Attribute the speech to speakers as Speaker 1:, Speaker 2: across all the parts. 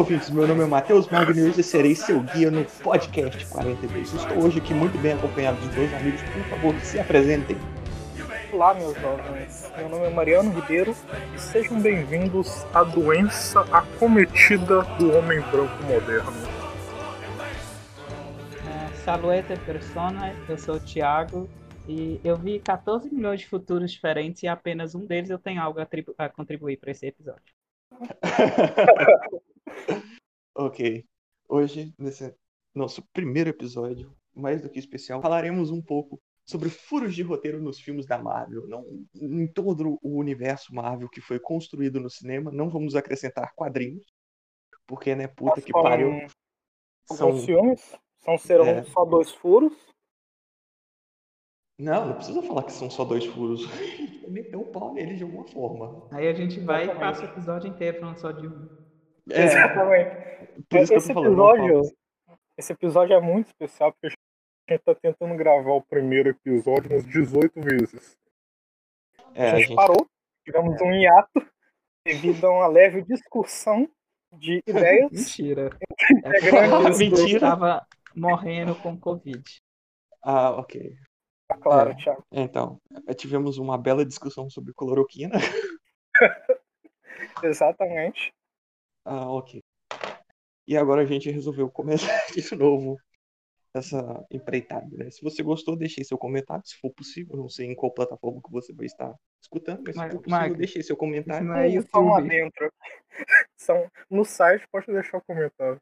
Speaker 1: ouvintes, meu nome é Matheus Magno e serei seu guia no podcast 42. Estou hoje aqui muito bem acompanhado de dois amigos, por favor, se apresentem.
Speaker 2: Olá, meus jovens. Meu nome é Mariano Ribeiro e sejam bem-vindos à doença acometida do homem branco moderno.
Speaker 3: É, Saluete persona, eu sou o Thiago e eu vi 14 milhões de futuros diferentes e apenas um deles eu tenho algo a, a contribuir para esse episódio.
Speaker 1: ok. Hoje, nesse nosso primeiro episódio, mais do que especial, falaremos um pouco sobre furos de roteiro nos filmes da Marvel. Não, em todo o universo Marvel que foi construído no cinema, não vamos acrescentar quadrinhos, porque, né, puta que
Speaker 2: São
Speaker 1: pariu. São...
Speaker 2: Filmes são serão
Speaker 1: É.
Speaker 2: só dois furos.
Speaker 1: Não, não precisa falar que são só dois furos. Meteu o pau nele de alguma forma.
Speaker 3: Aí a gente vai e passa o episódio inteiro falando só de um.
Speaker 1: É,
Speaker 2: Exatamente.
Speaker 1: por isso que eu
Speaker 2: esse
Speaker 1: tô falando. não
Speaker 2: episódio, esse episódio é muito especial porque a gente tá tentando gravar o primeiro episódio umas 18 vezes.
Speaker 1: É,
Speaker 2: a
Speaker 1: a
Speaker 2: gente,
Speaker 1: gente
Speaker 2: parou, tivemos um hiato devido a uma leve discussão de ideias.
Speaker 3: Mentira. Eu
Speaker 1: Mentira.
Speaker 3: estava morrendo com Covid.
Speaker 1: Ah, ok.
Speaker 2: Tá claro,
Speaker 1: É.
Speaker 2: Thiago.
Speaker 1: Então, tivemos uma bela discussão sobre cloroquina.
Speaker 2: Exatamente.
Speaker 1: Ah, ok. E agora a gente resolveu começar de novo essa empreitada, né? Se você gostou, deixe seu comentário, se for possível. Não sei em qual plataforma que você vai estar escutando, mas se
Speaker 3: Mas,
Speaker 1: for possível, deixe seu comentário.
Speaker 3: Isso não é
Speaker 2: Só um
Speaker 3: YouTube.
Speaker 2: adentro. São, no site, pode deixar o comentário.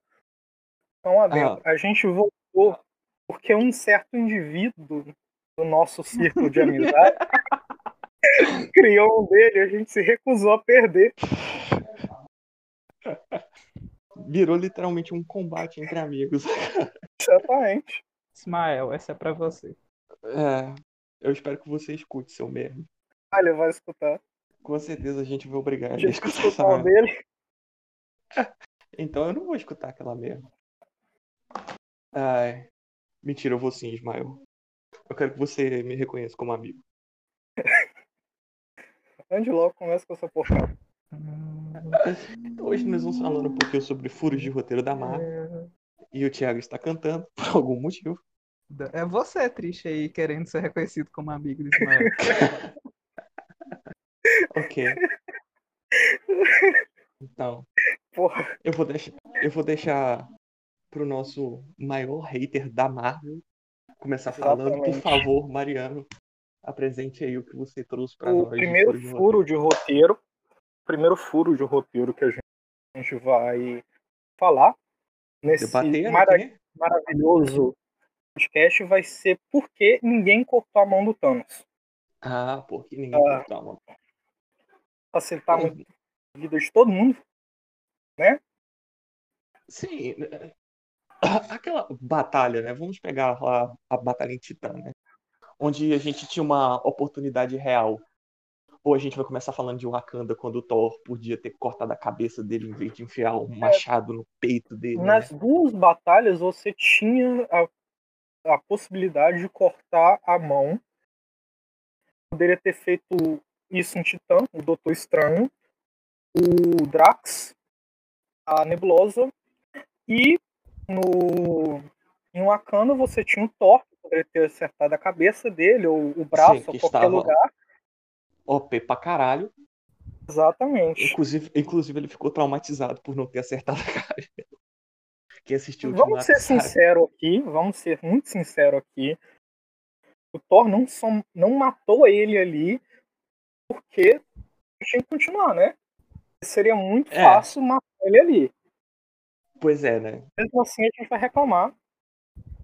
Speaker 2: Só um adentro.
Speaker 1: Ah.
Speaker 2: A gente voltou porque um certo indivíduo do nosso círculo de amizade criou um dele e a gente se recusou a perder.
Speaker 1: Virou literalmente um combate entre amigos.
Speaker 2: Exatamente.
Speaker 3: Ismael, essa é pra você.
Speaker 1: É, eu espero que você escute seu merda.
Speaker 2: Ah, ele vai escutar.
Speaker 1: Com certeza a gente vai obrigar
Speaker 2: A
Speaker 1: ele a escutar essa
Speaker 2: dele.
Speaker 1: Então eu não vou escutar aquela merda. Ai. Mentira, eu vou sim, Ismael. Eu quero que você me reconheça como amigo.
Speaker 2: Ande logo, começa com essa porcaria.
Speaker 1: Então, hoje nós vamos falando um pouquinho sobre furos de roteiro da Marvel. E o Thiago está cantando por algum motivo.
Speaker 3: É você, triste aí, querendo ser reconhecido como amigo de Ismael.
Speaker 1: Ok. Então,
Speaker 2: Porra,
Speaker 1: eu vou deixar, eu vou deixar pro nosso maior hater da Marvel começar falando. Por
Speaker 2: Exatamente.
Speaker 1: favor, Mariano, apresente aí o que você trouxe para
Speaker 2: o
Speaker 1: nós. de
Speaker 2: primeiro
Speaker 1: furo de
Speaker 2: furo de roteiro, o primeiro furo de roteiro que a gente, a gente vai falar nesse mara- maravilhoso podcast vai ser por que ninguém cortou a mão do Thanos.
Speaker 1: Ah, porque ninguém
Speaker 2: Ah.
Speaker 1: cortou a mão.
Speaker 2: Facilitar muito a vida de todo mundo.
Speaker 1: Sim, né? aquela batalha, né? Vamos pegar lá a batalha em Titã, né? Onde a gente tinha uma oportunidade real. Ou a gente vai começar falando de Wakanda quando o Thor podia ter cortado a cabeça dele em vez de enfiar um machado no peito dele. né?
Speaker 2: Nas duas batalhas você tinha a, a possibilidade de cortar a mão. Poderia ter feito isso em Titã, o Doutor Estranho, o Drax, a Nebulosa e no em Wakanda você tinha o Thor, que poderia ter acertado a cabeça dele ou o braço,
Speaker 1: Sim,
Speaker 2: ou
Speaker 1: que
Speaker 2: qualquer
Speaker 1: estava-
Speaker 2: lugar.
Speaker 1: OP pra caralho.
Speaker 2: Exatamente.
Speaker 1: Inclusive, inclusive ele ficou traumatizado por não ter acertado a cara. Quem assistiu o
Speaker 2: Vamos ser sinceros aqui, vamos ser muito sinceros aqui. O Thor não, só, não matou ele ali porque tinha que continuar, né? Seria muito
Speaker 1: É.
Speaker 2: fácil matar ele ali.
Speaker 1: Pois é, né?
Speaker 2: Mesmo assim a gente vai reclamar,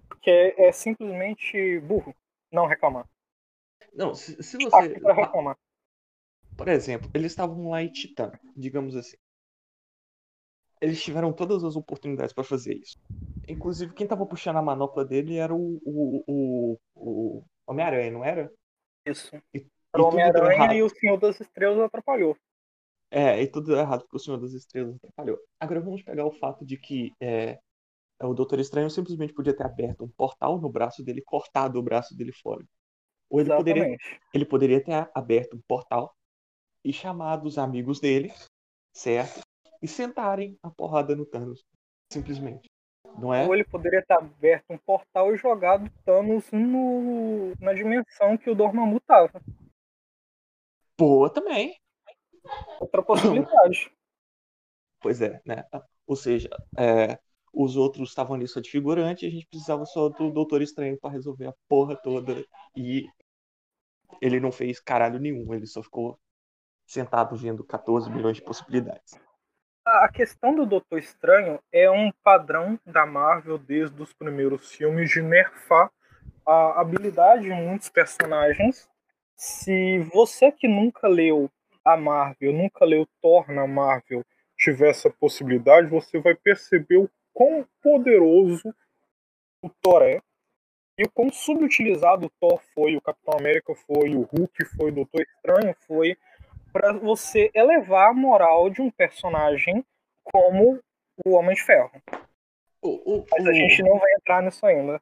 Speaker 2: porque é, é simplesmente burro não reclamar.
Speaker 1: Não, se, se
Speaker 2: Tá
Speaker 1: você.
Speaker 2: pra reclamar.
Speaker 1: Por exemplo, eles estavam lá em Titã, digamos assim. Eles tiveram todas as oportunidades para fazer isso. Inclusive, quem tava puxando a manopla dele era o, o, o, o Homem-Aranha, não era?
Speaker 2: Isso.
Speaker 1: E,
Speaker 2: Era o. Homem-Aranha e o Senhor das Estrelas atrapalhou.
Speaker 1: É, e tudo deu errado porque o Senhor das Estrelas atrapalhou. Agora vamos pegar o fato de que é, o Doutor Estranho simplesmente podia ter aberto um portal no braço dele, cortado o braço dele fora. Ou ele poderia
Speaker 2: Exatamente.
Speaker 1: ele poderia ter aberto um portal e chamado os amigos dele, certo? e sentarem a porrada no Thanos. Simplesmente. Não é?
Speaker 2: Ou ele poderia ter aberto um portal e jogado Thanos no, na dimensão que o Dormammu tava.
Speaker 1: Boa também.
Speaker 2: Outra possibilidade.
Speaker 1: Pois é, né? Ou seja, é, os outros estavam ali só de figurante e a gente precisava só do Doutor Estranho para resolver a porra toda. E ele não fez caralho nenhum, ele só ficou sentado vendo 14 milhões de possibilidades.
Speaker 2: A questão do Doutor Estranho é um padrão da Marvel desde os primeiros filmes de nerfar a habilidade de muitos personagens. Se você que nunca leu a Marvel, nunca leu Thor na Marvel, tiver essa possibilidade, você vai perceber o quão poderoso o Thor é e o quão subutilizado o Thor foi, o Capitão América foi, o Hulk foi, o Doutor Estranho foi, para você elevar a moral de um personagem como o Homem de Ferro.
Speaker 1: O, o,
Speaker 2: Mas a
Speaker 1: o-
Speaker 2: gente não vai entrar nisso ainda.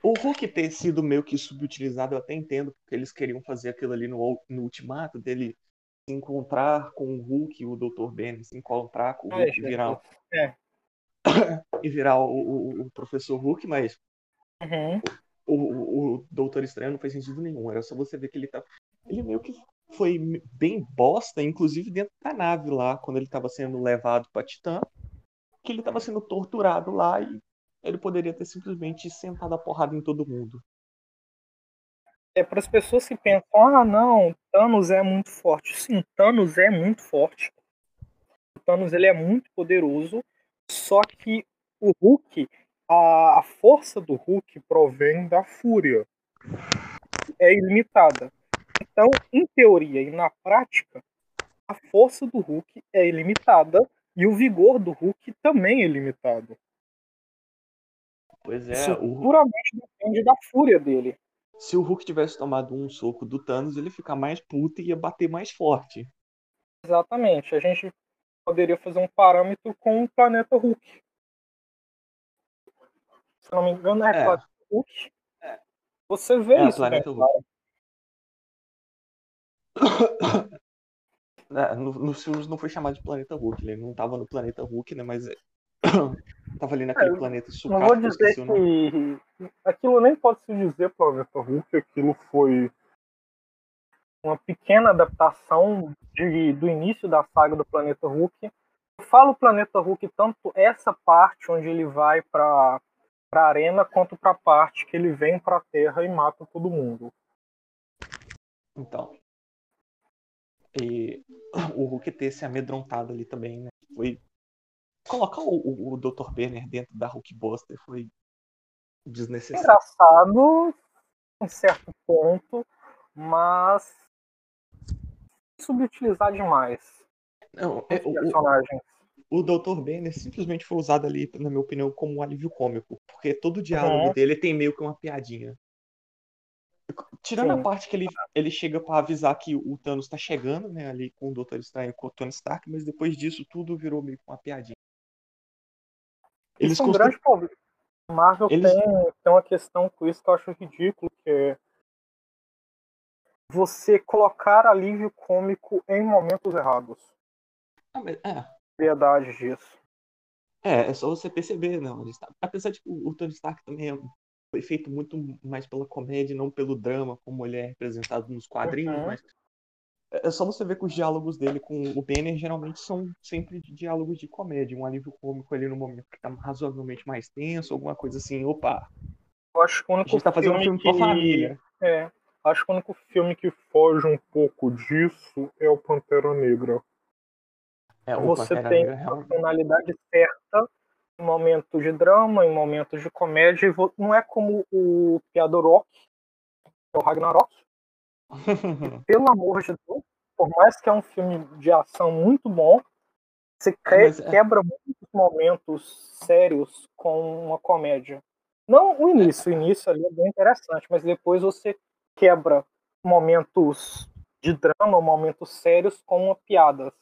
Speaker 1: O Hulk ter sido meio que subutilizado, eu até entendo, porque eles queriam fazer aquilo ali no, no ultimato dele se encontrar com o Hulk e o Dr. Ben, se encontrar com o Hulk e virar,
Speaker 2: É.
Speaker 1: e virar o, o, o professor Hulk, mas
Speaker 2: Uhum.
Speaker 1: o, o, o Doutor Estranho não faz sentido nenhum. Era só você ver que ele tá. Ele meio que foi bem bosta, inclusive dentro da nave lá, quando ele tava sendo levado pra Titã, que ele tava sendo torturado lá e ele poderia ter simplesmente sentado a porrada em todo mundo.
Speaker 2: É para as pessoas que pensam, ah, não, Thanos é muito forte. Sim, Thanos é muito forte. O Thanos ele é muito poderoso, só que o Hulk, a, a força do Hulk provém da fúria. É ilimitada. Então, em teoria e na prática, a força do Hulk é ilimitada e o vigor do Hulk também é ilimitado.
Speaker 1: Pois
Speaker 2: Isso
Speaker 1: é, o,
Speaker 2: puramente depende da fúria dele.
Speaker 1: se o Hulk tivesse tomado um soco do Thanos, ele ia ficar mais puto e ia bater mais forte.
Speaker 2: Exatamente. A gente poderia fazer um parâmetro com o planeta Hulk. Se não me engano, é,
Speaker 1: É.
Speaker 2: planeta Hulk. Você vê
Speaker 1: É,
Speaker 2: isso,
Speaker 1: planeta
Speaker 2: né,
Speaker 1: Hulk. É, no, nos filmes não foi chamado de Planeta Hulk, ele não tava no Planeta Hulk, né? Mas é- tava ali naquele
Speaker 2: É,
Speaker 1: planeta
Speaker 2: Não
Speaker 1: sucata,
Speaker 2: vou dizer que aquilo nem pode se dizer planeta Hulk, aquilo foi uma pequena adaptação de, do início da saga do planeta Hulk. Eu falo planeta Hulk tanto essa parte onde ele vai para para arena quanto para a parte que ele vem para a Terra e mata todo mundo.
Speaker 1: Então. E o Hulk ter se amedrontado ali também, né? Foi. Colocar o, o, o Dr. Banner dentro da Hulk Buster foi desnecessário.
Speaker 2: engraçado em certo ponto, mas subutilizar demais
Speaker 1: Não, é, o, o,
Speaker 2: personagens.
Speaker 1: o Dr. Banner simplesmente foi usado ali, na minha opinião, como um alívio cômico. Porque todo o diálogo
Speaker 2: Uhum.
Speaker 1: dele tem meio que uma piadinha. Tirando
Speaker 2: Sim.
Speaker 1: a parte que ele, ele chega pra avisar que o Thanos tá chegando, né? Ali com o Dr. Estranho e com o Tony Stark, mas depois disso tudo virou meio que uma piadinha. Eles
Speaker 2: Isso é um
Speaker 1: constru-
Speaker 2: grande problema. Marvel
Speaker 1: Eles-
Speaker 2: tem, tem uma questão com isso que eu acho ridículo, que é você colocar alívio cômico em momentos errados.
Speaker 1: Ah, mas- é,
Speaker 2: Verdade disso.
Speaker 1: É, é só você perceber, não. tá- Apesar de que o o Tony Stark também é- foi feito muito mais pela comédia, não pelo drama, como ele é representado nos quadrinhos,
Speaker 2: Uhum.
Speaker 1: mas é só você ver que os diálogos dele com o Banner geralmente são sempre de diálogos de comédia, um alívio cômico ali no momento que tá razoavelmente mais tenso, alguma coisa assim, opa,
Speaker 2: Eu acho que o
Speaker 1: a
Speaker 2: único
Speaker 1: gente tá fazendo um filme
Speaker 2: que...
Speaker 1: pra família.
Speaker 2: É, acho que o único filme que foge um pouco disso é o Pantera Negra.
Speaker 1: É,
Speaker 2: Você
Speaker 1: Pantera
Speaker 2: tem
Speaker 1: Negra
Speaker 2: a
Speaker 1: realmente.
Speaker 2: tonalidade certa em momentos de drama, em momentos de comédia. e Não é como o Piadorok, que é o Ragnarok. Pelo amor de Deus, por mais que é um filme de ação muito bom, você
Speaker 1: é-
Speaker 2: quebra muitos momentos sérios com uma comédia. Não o início, o início ali é bem interessante, mas depois você quebra momentos de drama, momentos sérios com uma piada.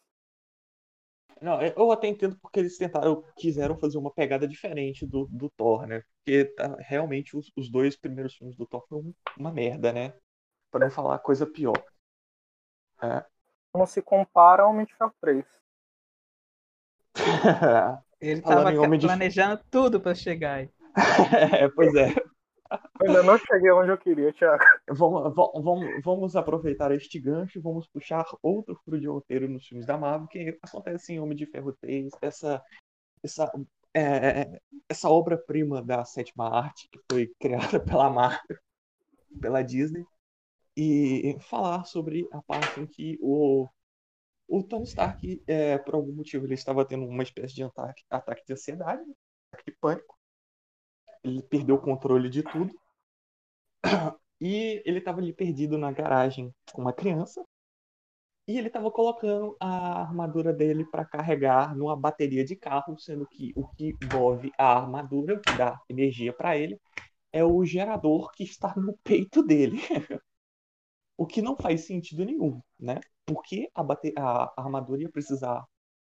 Speaker 1: Não, eu até entendo porque eles tentaram, quiseram fazer uma pegada diferente do, do Thor, né? Porque tá, realmente os, os dois primeiros filmes do Thor foram uma merda, né? Pra não falar coisa pior. É,
Speaker 2: Não se compara ao Homem de Ferro 3.
Speaker 3: Ele
Speaker 1: Falando
Speaker 3: tava
Speaker 1: Homem de-
Speaker 3: planejando tudo pra chegar aí.
Speaker 1: É, pois é.
Speaker 2: Ainda não cheguei onde eu queria, Thiago.
Speaker 1: Vamos, va- vamos, vamos aproveitar este gancho vamos puxar outro furo de roteiro nos filmes da Marvel, que acontece em Homem de Ferro 3, essa, essa, é, essa obra-prima da sétima arte que foi criada pela Marvel, pela Disney, e falar sobre a parte em que o, o Tony Stark, é, por algum motivo, ele estava tendo uma espécie de ataque, ataque de ansiedade, ataque de pânico. Ele perdeu o controle de tudo. E ele estava ali perdido na garagem com uma criança. E ele estava colocando a armadura dele para carregar numa bateria de carro, sendo que o que move a armadura, o que dá energia para ele, é o gerador que está no peito dele. o que não faz sentido nenhum, né? Porque a, a armadura ia precisar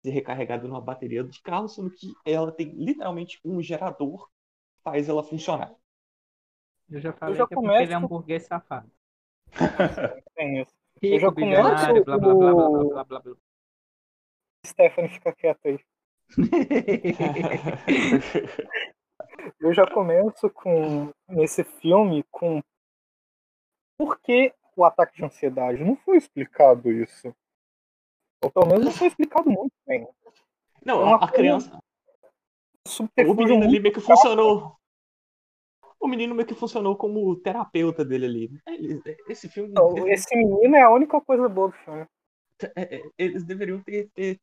Speaker 1: ser recarregada numa bateria de carro, sendo que ela tem literalmente um gerador faz ela funcionar.
Speaker 3: Eu já falei
Speaker 2: já
Speaker 3: que é porque
Speaker 2: começo-
Speaker 3: ele é um burguês safado. Rico,
Speaker 2: já começo
Speaker 3: blá blá blá blá blá blá blá.
Speaker 2: Stephanie, fica quieta aí. Eu já começo com nesse filme com por que o ataque de ansiedade não foi explicado isso. Ou pelo menos não foi explicado muito bem.
Speaker 1: Não,
Speaker 2: Uma
Speaker 1: a, criança. O menino ali meio que funcionou. O menino meio que funcionou como terapeuta dele ali. Ele- Esse filme.
Speaker 2: Não, Esse menino é a única coisa boa do filme.
Speaker 1: é- é- Eles deveriam ter, ter-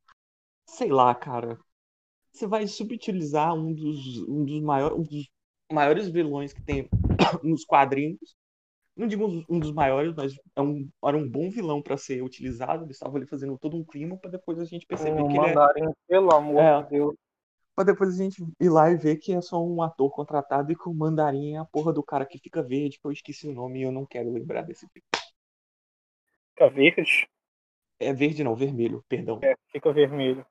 Speaker 1: Sei lá, cara. Você vai subutilizar um dos, um dos, maiores, um dos maiores vilões que tem nos quadrinhos. Não digo um- dos maiores, mas é um, era um bom vilão pra ser utilizado. Eles estavam ali fazendo todo um clima pra depois a gente perceber
Speaker 2: Um
Speaker 1: que ele é.
Speaker 2: pelo amor
Speaker 1: É.
Speaker 2: de Deus.
Speaker 1: Pra depois a gente ir lá e ver que é só um ator contratado e que o mandarim é a porra do cara que fica verde, que eu esqueci o nome e eu não quero lembrar desse filme.
Speaker 2: Fica verde,
Speaker 1: É verde não, vermelho, perdão.
Speaker 2: fica vermelho.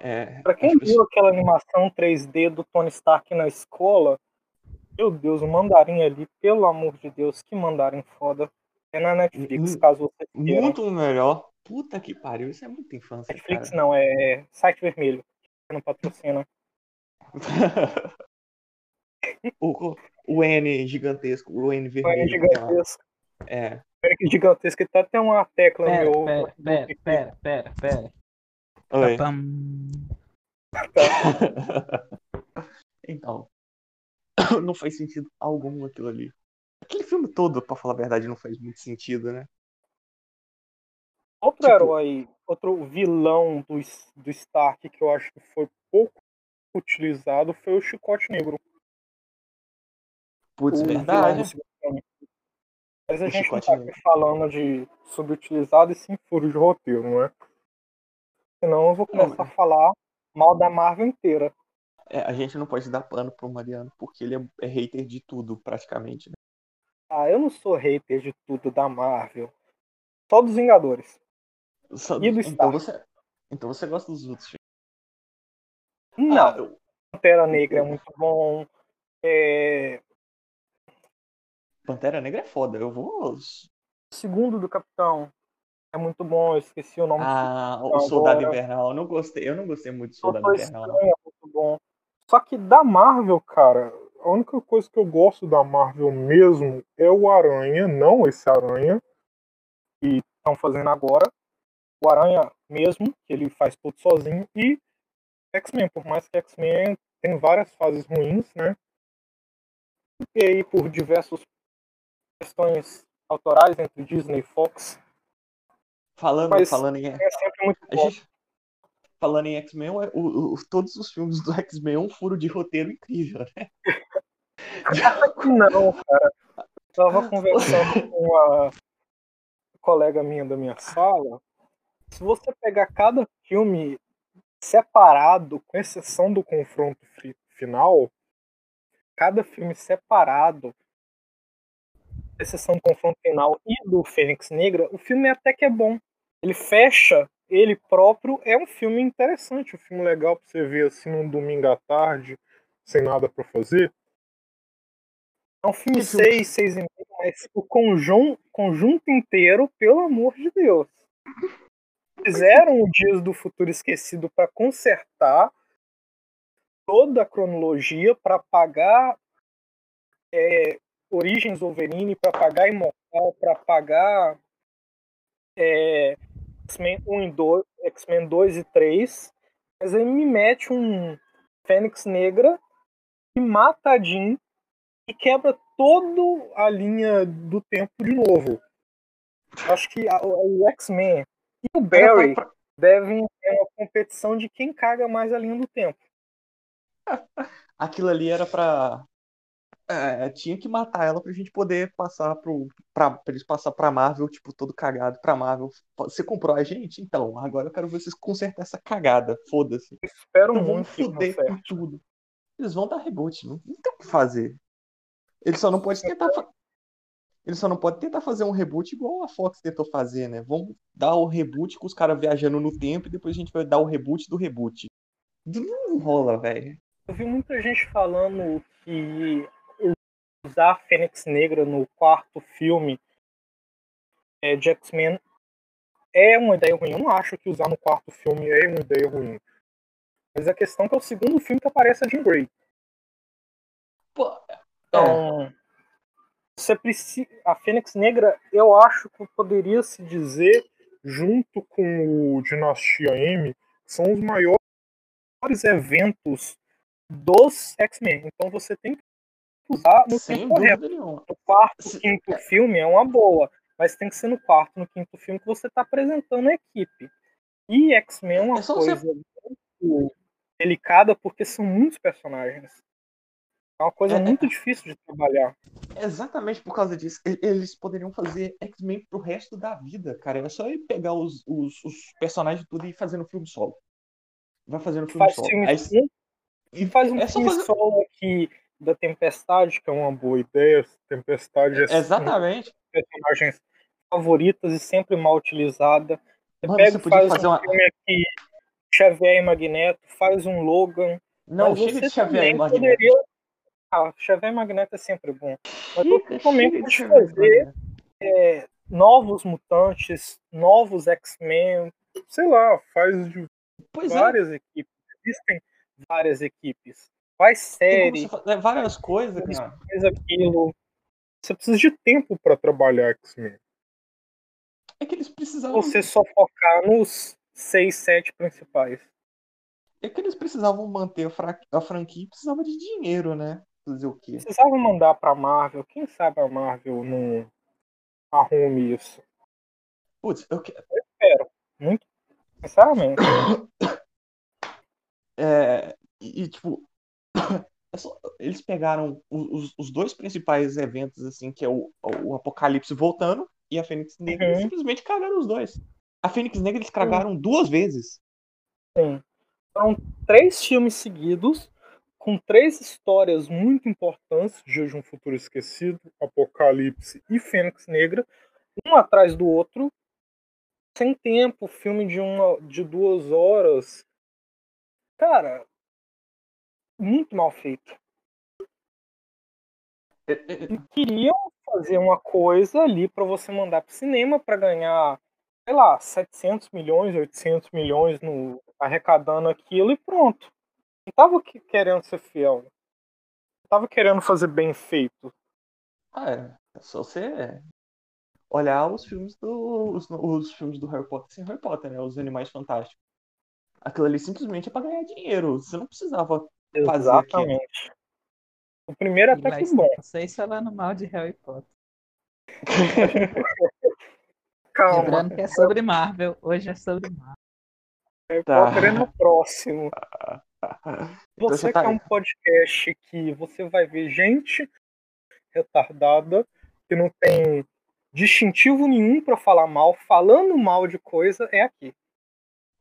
Speaker 1: É,
Speaker 2: Pra quem
Speaker 1: as pessoas-
Speaker 2: viu aquela animação 3D do Tony Stark na escola, meu Deus, o mandarim ali, pelo amor de Deus, que mandarim foda. É na Netflix,
Speaker 1: Hum,
Speaker 2: caso você queira.
Speaker 1: Muito melhor. Puta que pariu, isso é muita infância,
Speaker 2: Netflix
Speaker 1: cara.
Speaker 2: não, é site vermelho. Não patrocina.
Speaker 1: o, o N gigantesco, o N
Speaker 2: O
Speaker 1: vermelho.
Speaker 2: N
Speaker 1: que tem lá.
Speaker 2: gigantesco.
Speaker 1: É.
Speaker 2: O N gigantesco, ele tá até uma tecla
Speaker 3: Pera,
Speaker 2: meu.
Speaker 3: pera, pera, pera, pera, pera.
Speaker 1: Oi. Então. Não faz sentido algum aquilo ali. Aquele filme todo, pra falar a verdade, não faz muito sentido, né?
Speaker 2: Outro
Speaker 1: tipo-
Speaker 2: herói, outro vilão do, do Stark que eu acho que foi pouco utilizado foi o Chicote Negro.
Speaker 1: Putz,
Speaker 2: o
Speaker 1: verdade.
Speaker 2: Mas a
Speaker 1: O
Speaker 2: gente não tá aqui falando de subutilizado e sim furo de roteiro, não é? Senão eu vou
Speaker 1: Não,
Speaker 2: começar a falar mal da Marvel inteira.
Speaker 1: É, a gente não pode dar pano pro Mariano, porque ele é, é hater de tudo, praticamente. né?
Speaker 2: Ah, eu não sou hater de tudo da Marvel. Só dos Vingadores.
Speaker 1: Só-
Speaker 2: E do
Speaker 1: então, você, então você gosta dos outros filmes?
Speaker 2: Não,
Speaker 1: Ah, eu-
Speaker 2: Pantera Negra é muito bom. É...
Speaker 1: Pantera Negra é foda. Eu vou.
Speaker 2: Segundo do Capitão é muito bom. Eu esqueci o nome do
Speaker 1: Ah, o Soldado
Speaker 2: agora-
Speaker 1: Invernal. Eu não gostei. Eu não gostei muito do Soldado Invernal.
Speaker 2: Estranho é muito bom. Só que da Marvel, cara, a única coisa que eu gosto da Marvel mesmo é o Aranha, não esse Aranha que estão fazendo agora. O Aranha mesmo, que ele faz tudo sozinho, e X-Men, por mais que X-Men tem várias fases ruins, né? E aí, por diversas questões autorais entre Disney e Fox,
Speaker 1: Falando,
Speaker 2: Mas-
Speaker 1: falando em.
Speaker 2: é sempre muito
Speaker 1: A gente, falando em X-Men, todos os filmes do X-Men é um furo de roteiro incrível, né?
Speaker 2: Não, cara. Eu tava conversando com uma colega minha da minha sala. Se você pegar cada filme separado, com exceção do confronto fi- final, cada filme separado, com exceção do confronto final e do Fênix Negra, o filme até que é bom. Ele fecha ele próprio, é um filme interessante, um filme legal pra você ver assim num domingo à tarde, sem nada pra fazer. É um filme? 6, 6 e meio, mas o conjunto, conjunto inteiro, pelo amor de Deus. Fizeram o Dias do Futuro Esquecido para consertar toda a cronologia, para pagar é, Origens Wolverine, para pagar Imortal, para pagar é, X-Men 1 e 2, X-Men 2 e 3, mas aí me mete um Fênix Negra e mata a Jean e quebra toda a linha do tempo de novo. Acho que a, o X-Men e o Barry pra... devem ter uma competição de quem caga mais a linha do tempo.
Speaker 1: Aquilo ali era pra é, tinha que matar ela pra gente poder passar pro. Pra, pra eles passar pra Marvel, tipo, todo cagado pra Marvel. Você comprou a gente? Então, agora eu quero ver vocês consertar essa cagada. Foda-se.
Speaker 2: Espero
Speaker 1: então,
Speaker 2: muito.
Speaker 1: Foder com tudo. Eles vão dar reboot, não, não tem o que fazer. Eles só não podem tentar. Fa... Eles só não podem tentar fazer um reboot igual a Fox tentou fazer, né? Vamos dar o reboot com os caras viajando no tempo e depois a gente vai dar o reboot do reboot. Não rola, velho.
Speaker 2: Eu vi muita gente falando que usar a Fênix Negra no quarto filme é, de X-Men é uma ideia ruim. Eu não acho que usar no quarto filme é uma ideia ruim. Mas a questão é que é o segundo filme que aparece a Jean Grey. Pô, então, é. Você precisa. A Fênix Negra, eu acho que poderia se dizer, junto com o Dinastia M, são os maiores eventos dos X-Men. Então você tem que usar no Sem tempo real. No quarto, Se... quinto é. filme é uma boa, mas tem que ser no quarto, no quinto filme que você está apresentando a equipe. E X-Men é uma é coisa muito delicada porque são muitos personagens. É uma coisa é, muito difícil de trabalhar.
Speaker 1: Exatamente por causa disso. Eles poderiam fazer X-Men pro resto da vida, cara. É só pegar os, os, os personagens tudo e fazer no filme solo. Vai fazendo filme
Speaker 2: faz
Speaker 1: solo.
Speaker 2: Filme Aí... E faz um é filme fazer... solo que da Tempestade, que é uma boa ideia. Tempestade é
Speaker 1: Exatamente.
Speaker 2: personagens favoritas e sempre mal utilizada. Você Mano, pega você faz fazer um uma... filme aqui, Xavier e Magneto, faz um Logan.
Speaker 1: Não, chega de Xavier e Magneto. Poderia...
Speaker 2: Ah, Xavier Magneto é sempre bom. Mas você também pode fazer é, novos mutantes, novos X-Men, sei lá, faz de pois é. várias é. equipes. Existem várias equipes faz série.
Speaker 1: Fazer várias coisas, cara.
Speaker 2: Faz aquilo. Você precisa de tempo para trabalhar X-Men.
Speaker 1: É que eles precisavam.
Speaker 2: Você só focar nos seis, sete principais.
Speaker 1: É que eles precisavam manter a, fra... a franquia e precisava de dinheiro, né? Fazer o quê?
Speaker 2: Mandar pra Marvel. Quem sabe a Marvel não arrume isso.
Speaker 1: Putz, eu,
Speaker 2: eu espero. Muito. Sinceramente.
Speaker 1: É, e, tipo, É eles pegaram os, os, dois principais eventos, assim, que é o, o Apocalipse voltando e a Fênix Negra, uhum. e simplesmente cagaram os dois. A Fênix Negra eles cagaram uhum. duas vezes.
Speaker 2: Sim. Foram três filmes seguidos, com três histórias muito importantes, Dia de um Futuro Esquecido, Apocalipse e Fênix Negra, um atrás do outro, sem tempo, filme de, uma, de duas horas. Cara, muito mal feito. E queriam fazer uma coisa ali para você mandar pro cinema para ganhar, sei lá, 700 milhões, 800 milhões no arrecadando aquilo e pronto. Não tava querendo ser fiel. Não tava querendo fazer bem feito.
Speaker 1: Ah, é. É só você olhar os filmes do os, os filmes do Harry Potter sem Harry Potter, né? Os Animais Fantásticos. Aquilo ali simplesmente é para ganhar dinheiro. Você não precisava fazer Exatamente.
Speaker 2: O primeiro até Mas, que bom.
Speaker 3: Vocês falando mal de Harry Potter.
Speaker 2: Calma.
Speaker 3: Lembrando que é sobre Marvel. Hoje é sobre Marvel.
Speaker 2: Harry tá. Potter é no próximo. Então você tá... quer um podcast que você vai ver gente retardada que não tem distintivo nenhum para falar mal, falando mal de coisa, é aqui.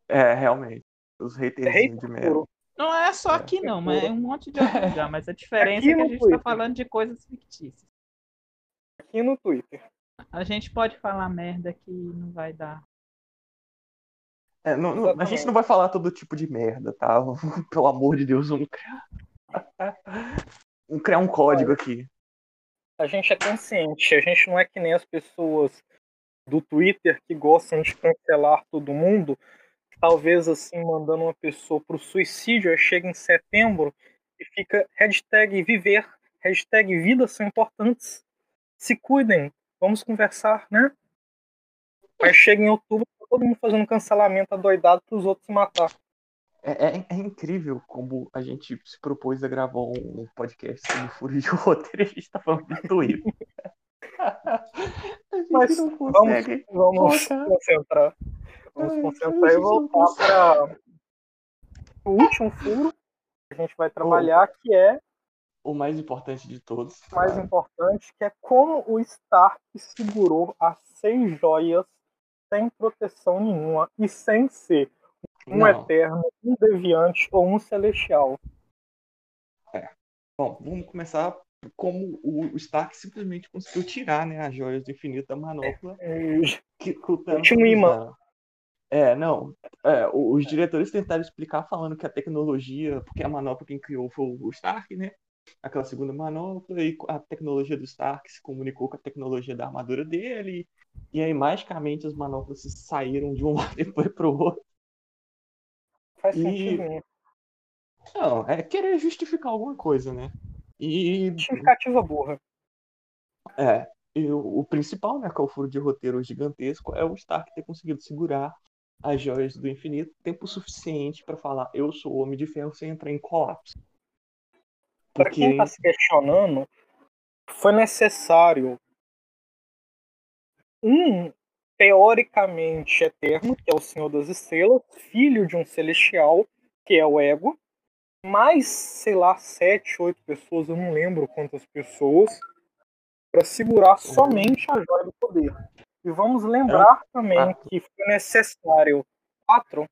Speaker 1: É, realmente. Os haters é de merda.
Speaker 3: Não é só é, aqui, não, mas é um monte de outro lugar. Mas a diferença é que a gente está falando de coisas fictícias.
Speaker 2: Aqui no Twitter.
Speaker 3: A gente pode falar merda que não vai dar.
Speaker 1: É, não, não, a gente não vai falar todo tipo de merda, tá? Pelo amor de Deus, vamos criar. vamos criar um código aqui.
Speaker 2: A gente é consciente, a gente não é que nem as pessoas do Twitter que gostam de cancelar todo mundo, talvez assim mandando uma pessoa para o suicídio, aí chega em setembro e fica hashtag viver, hashtag vidas são importantes. Se cuidem, vamos conversar, né? Aí chega em outubro, todo mundo fazendo cancelamento adoidado para os outros se matar.
Speaker 1: É, é, é, incrível como a gente se propôs a gravar um podcast sobre furo de roteiro e a gente tá falando de Twitter.
Speaker 2: Mas vamos, vamos concentrar. Vamos Ai, concentrar e voltar para o último furo que a gente vai trabalhar, que é
Speaker 1: o mais importante de todos.
Speaker 2: O mais importante, que é como o Stark segurou as seis joias sem proteção nenhuma e sem ser um Não. eterno, um deviante ou um celestial.
Speaker 1: É. Bom, vamos começar como o Stark simplesmente conseguiu tirar né, as joias do infinito da manopla. É,
Speaker 2: que, que o Thanos imã.
Speaker 1: É, não. É, os diretores tentaram explicar falando que a tecnologia, porque a manopla quem criou foi o Stark, né? Aquela segunda manopla, e a tecnologia do Stark se comunicou com a tecnologia da armadura dele, e aí magicamente as manoplas saíram de um lado e foi pro outro.
Speaker 2: Faz e... sentido.
Speaker 1: Não, é querer justificar alguma coisa, né? E.
Speaker 2: Justificativa burra.
Speaker 1: É. E o, o principal, né, que é o furo de roteiro gigantesco, é o Stark ter conseguido segurar as joias do infinito tempo suficiente para falar eu sou o Homem de Ferro sem entrar em colapso.
Speaker 2: Para quem está se questionando, foi necessário um teoricamente eterno, que é o Senhor das Estrelas, filho de um celestial, que é o Ego, mais, sei lá, sete, oito pessoas, eu não lembro quantas pessoas, para segurar somente a joia do poder. E vamos lembrar é. também ah. que foi necessário quatro.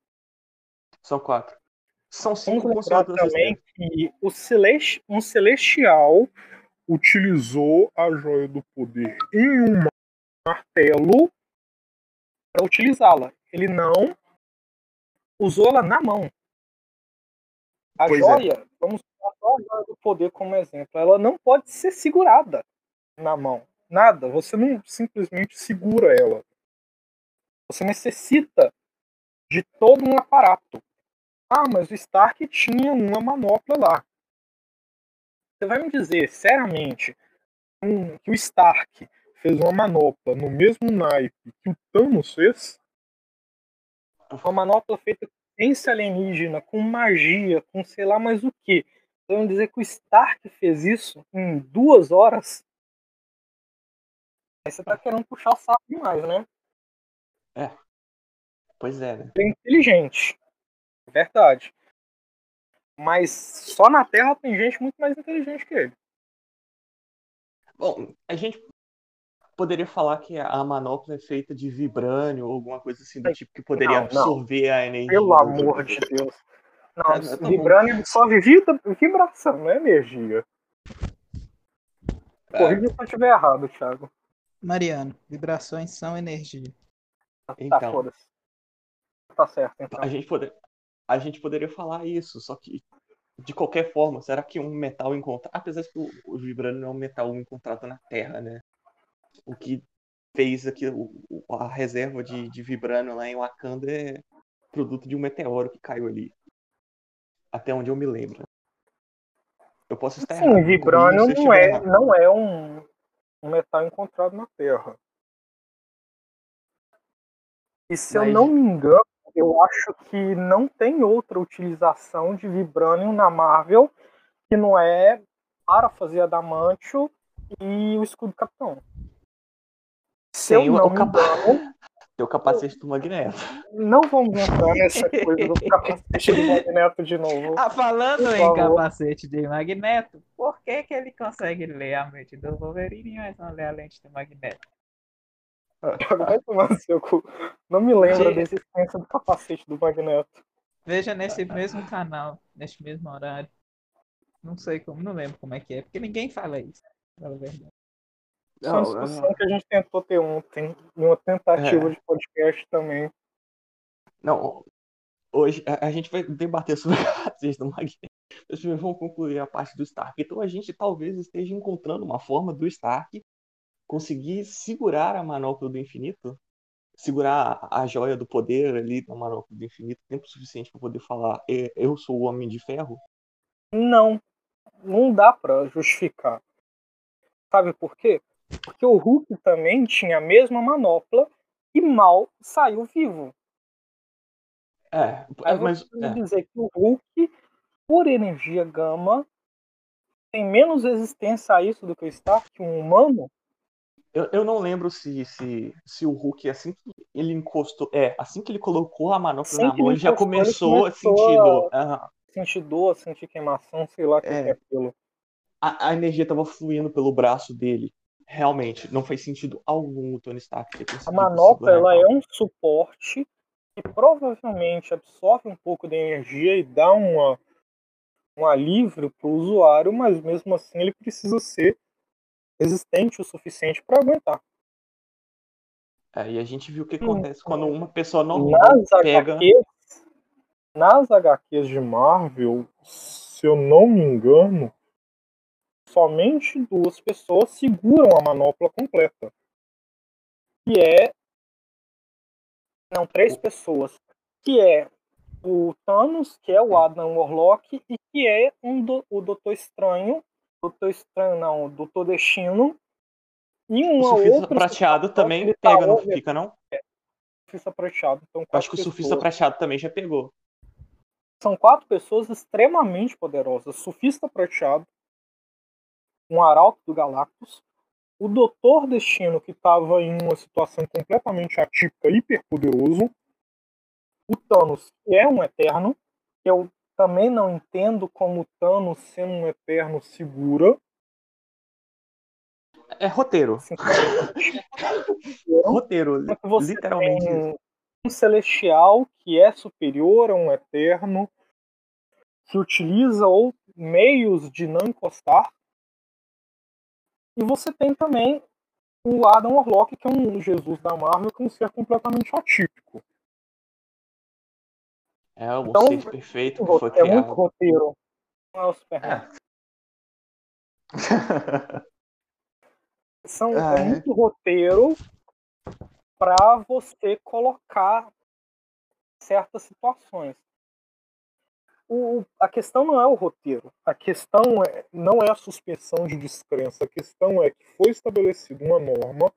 Speaker 1: São quatro. São cinco
Speaker 2: lembrar também que o celesti um celestial utilizou a joia do poder em um martelo para utilizá-la. Ele não usou ela na mão. A pois é. joia, é. vamos usar a joia do poder como exemplo, ela não pode ser segurada na mão. Nada. Você não simplesmente segura ela. Você necessita de todo um aparato. Ah, mas o Stark tinha uma manopla lá. Você vai me dizer, seriamente, um, que o Stark fez uma manopla no mesmo naipe que o Thanos fez? Uma manopla feita ciência alienígena, com magia, com sei lá mais o que. Então dizer que o Stark fez isso em duas horas. Aí você tá querendo puxar o saco demais, né?
Speaker 1: É. Pois é, né?
Speaker 2: É inteligente. Verdade. Mas só na Terra tem gente muito mais inteligente que ele.
Speaker 1: Bom, a gente poderia falar que a manopla é feita de vibrânio ou alguma coisa assim do tipo que poderia não, absorver
Speaker 2: não.
Speaker 1: a energia.
Speaker 2: Pelo amor de Deus. Não, tá, tá vibrânio absorve vibração, não é energia. É. Corrija se eu estiver errado, Thiago.
Speaker 3: Mariano, vibrações são energia.
Speaker 2: Tá, então, foda-se. Tá certo, então.
Speaker 1: A gente, poder, a gente poderia falar isso, só que de qualquer forma, será que um metal encontrado. Apesar de que o, o vibrânio não é um metal encontrado na Terra, né? o que fez aqui o, a reserva de, de lá em Wakanda é produto de um meteoro que caiu ali. Até onde eu me lembro. Eu posso estar
Speaker 2: Sim, errado. Vibranium não é, não é um, um metal encontrado na Terra. E se Mas... eu não me engano, eu acho que não tem outra utilização de Vibranium na Marvel que não é para fazer adamantio e o escudo capitão.
Speaker 1: Sem o, o capa... Teu capacete do Magneto.
Speaker 2: Não vamos entrar nessa coisa do capacete do Magneto de novo.
Speaker 3: Ah, falando em favor. capacete de Magneto, por que, que ele consegue ler a mente do Wolverine, mas não lê a lente do Magneto?
Speaker 2: Vai tomar no seu cu. Não me lembra de... da existência do capacete do Magneto.
Speaker 3: Veja nesse mesmo canal, neste mesmo horário. Não sei como, não lembro como é que é, porque ninguém fala isso, na verdade.
Speaker 2: É uma discussão que a gente tentou ter ontem, em uma tentativa é. de podcast também.
Speaker 1: Não, hoje a, a gente vai debater sobre a do Magneto. Primeiro vamos concluir a parte do Stark. Então a gente talvez esteja encontrando uma forma do Stark conseguir segurar a manopla do infinito segurar a joia do poder ali na manopla do infinito tempo suficiente para poder falar eu sou o Homem de Ferro?
Speaker 2: Não, não dá para justificar. Sabe por quê? Porque o Hulk também tinha a mesma manopla e mal saiu vivo.
Speaker 1: É,
Speaker 2: Aí
Speaker 1: mas é.
Speaker 2: dizer que o Hulk, por energia gama, tem menos resistência a isso do que o Stark, um humano?
Speaker 1: Eu, eu não lembro se, se, se o Hulk, assim que ele encostou. É, assim que ele colocou a manopla
Speaker 2: Assim
Speaker 1: na mão,
Speaker 2: ele
Speaker 1: já
Speaker 2: encostou, ele
Speaker 1: começou a
Speaker 2: começou
Speaker 1: sentir
Speaker 2: a-
Speaker 1: dor. Aham.
Speaker 2: Sentir dor, sentir queimação, sei lá o que
Speaker 1: É.
Speaker 2: é aquilo.
Speaker 1: A, a energia tava fluindo pelo braço dele. Realmente, não faz sentido algum o Tony Stark ter
Speaker 2: A manopla ela é um suporte que provavelmente absorve um pouco de energia e dá uma, um alívio para o usuário, mas mesmo assim ele precisa ser resistente o suficiente para aguentar.
Speaker 1: É, e a gente viu o que
Speaker 2: Hum.
Speaker 1: acontece quando uma pessoa normal
Speaker 2: Nas
Speaker 1: pega.
Speaker 2: HQs, nas HQs de Marvel, se eu não me engano, somente duas pessoas seguram a manopla completa. Que é. Não, três pessoas. Que é o Thanos, que é o Adam Warlock, e que é um do, o Doutor Estranho. Doutor Estranho, não, o Doutor Destino. E
Speaker 1: O
Speaker 2: uma
Speaker 1: surfista prateado também
Speaker 2: ele tá
Speaker 1: pega, não fica, não?
Speaker 2: surfista prateado. Então,
Speaker 1: acho que o surfista
Speaker 2: pessoas.
Speaker 1: prateado também já pegou.
Speaker 2: São quatro pessoas extremamente poderosas. Surfista prateado, um arauto do Galactus, o Doutor Destino, que estava em uma situação completamente atípica, hiperpoderoso, o Thanos, que é um Eterno, que eu também não entendo como Thanos, sendo um Eterno, segura.
Speaker 1: É roteiro. Roteiro,
Speaker 2: como é que você
Speaker 1: literalmente
Speaker 2: um celestial que é superior a um eterno, que utiliza ou meios de não encostar. E você tem também o Adam Warlock, que é um Jesus da Marvel, que é um ser completamente atípico.
Speaker 1: É o
Speaker 2: Então,
Speaker 1: ser perfeito que foi
Speaker 2: É muito
Speaker 1: criado.
Speaker 2: roteiro. Não é o Superman. São, é
Speaker 1: é.
Speaker 2: muito roteiro para você colocar certas situações. O, a questão não é o roteiro, a questão é, não é a suspensão de descrença, a questão é que foi estabelecida uma norma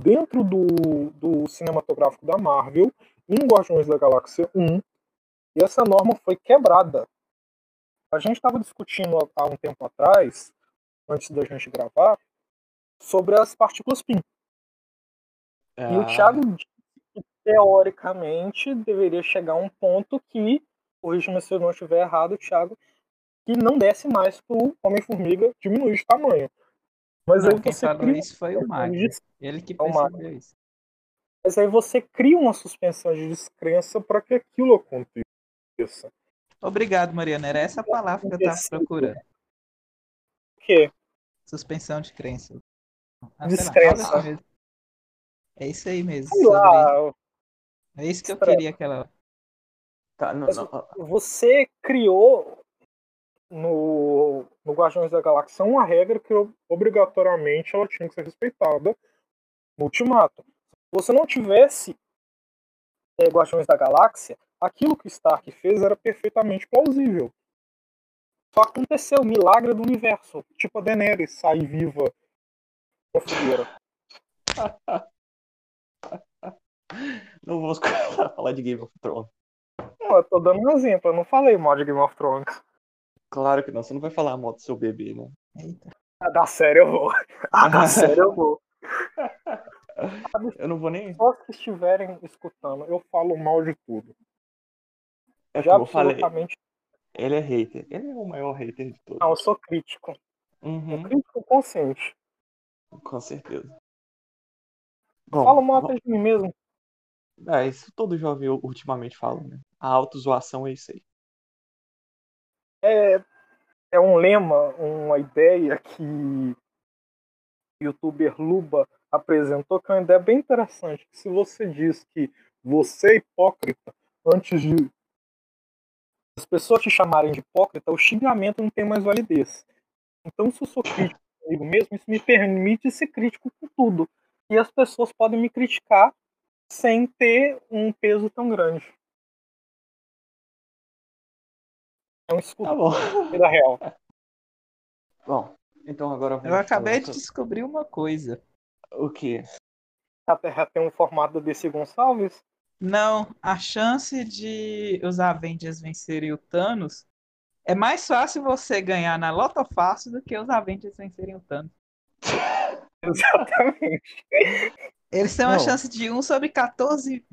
Speaker 2: dentro do, do cinematográfico da Marvel, em Guardiões da Galáxia 1, e essa norma foi quebrada. A gente estava discutindo há um tempo atrás, antes da gente gravar, sobre as partículas PIN. E o
Speaker 1: Ah,
Speaker 2: Thiago disse que, teoricamente, deveria chegar a um ponto que, corrija-me se eu não estiver errado, Thiago, que não desce mais pro Homem-Formiga diminuir de tamanho. Mas
Speaker 3: Não,
Speaker 2: aí
Speaker 3: quem
Speaker 2: você
Speaker 3: falou
Speaker 2: cria,
Speaker 3: isso foi o Magno. Ele que
Speaker 2: É o
Speaker 3: percebeu isso.
Speaker 2: mas aí você cria uma suspensão de descrença para que aquilo aconteça.
Speaker 3: Obrigado, Mariana. Era essa palavra que eu estava procurando.
Speaker 2: O quê?
Speaker 3: Suspensão de crença. Ah,
Speaker 2: Descrença.
Speaker 3: É isso aí mesmo.
Speaker 2: Sei
Speaker 3: sobre-
Speaker 2: lá,
Speaker 3: É isso que eu queria aquela
Speaker 1: tá, não, não,
Speaker 2: você criou no, no Guardiões da Galáxia uma regra que obrigatoriamente ela tinha que ser respeitada no Ultimato. Se você não tivesse é, Guardiões da Galáxia, aquilo que o Stark fez era perfeitamente plausível. Só aconteceu o milagre do universo, tipo a Daenerys sair viva com a fogueira.
Speaker 1: não vou falar de Game of Thrones.
Speaker 2: Não, eu tô dando um exemplo, eu não falei mal de Game of Thrones.
Speaker 1: Claro que não, você não vai falar mal do seu bebê, né?
Speaker 3: Eita.
Speaker 2: Ah, da série eu vou. Ah, da série eu vou.
Speaker 1: Eu não vou nem.
Speaker 2: pessoas que estiverem escutando, eu falo mal de tudo.
Speaker 1: É
Speaker 2: Já
Speaker 1: como eu falei, ele é hater. Ele é o maior hater de todos.
Speaker 2: Não, eu sou crítico.
Speaker 1: Uhum,
Speaker 2: Crítico consciente.
Speaker 1: com certeza. Bom,
Speaker 2: Falo mal até de mim mesmo.
Speaker 1: é, isso todo jovem ultimamente fala, né? A autozoação é isso aí.
Speaker 2: É, é um lema, uma ideia que o youtuber Luba apresentou, que é uma ideia bem interessante. Se você diz que você é hipócrita antes de as pessoas te chamarem de hipócrita, o xingamento não tem mais validez. Então, se eu sou crítico comigo mesmo, isso me permite ser crítico com tudo. E as pessoas podem me criticar sem ter um peso tão grande. É um escudo
Speaker 1: Tá bom.
Speaker 2: da vida real.
Speaker 1: Bom, então agora vamos
Speaker 3: Eu acabei
Speaker 1: falar
Speaker 3: de
Speaker 1: sobre-
Speaker 3: descobrir uma coisa.
Speaker 1: O quê?
Speaker 2: A Terra tem um formato do DC Gonçalves.
Speaker 3: Não, a chance de os Avengers vencerem o Thanos é mais fácil você ganhar na Loto Fácil do que os Avengers vencerem o Thanos.
Speaker 2: Exatamente.
Speaker 3: Eles têm uma
Speaker 1: Não.
Speaker 3: chance de 1 sobre 14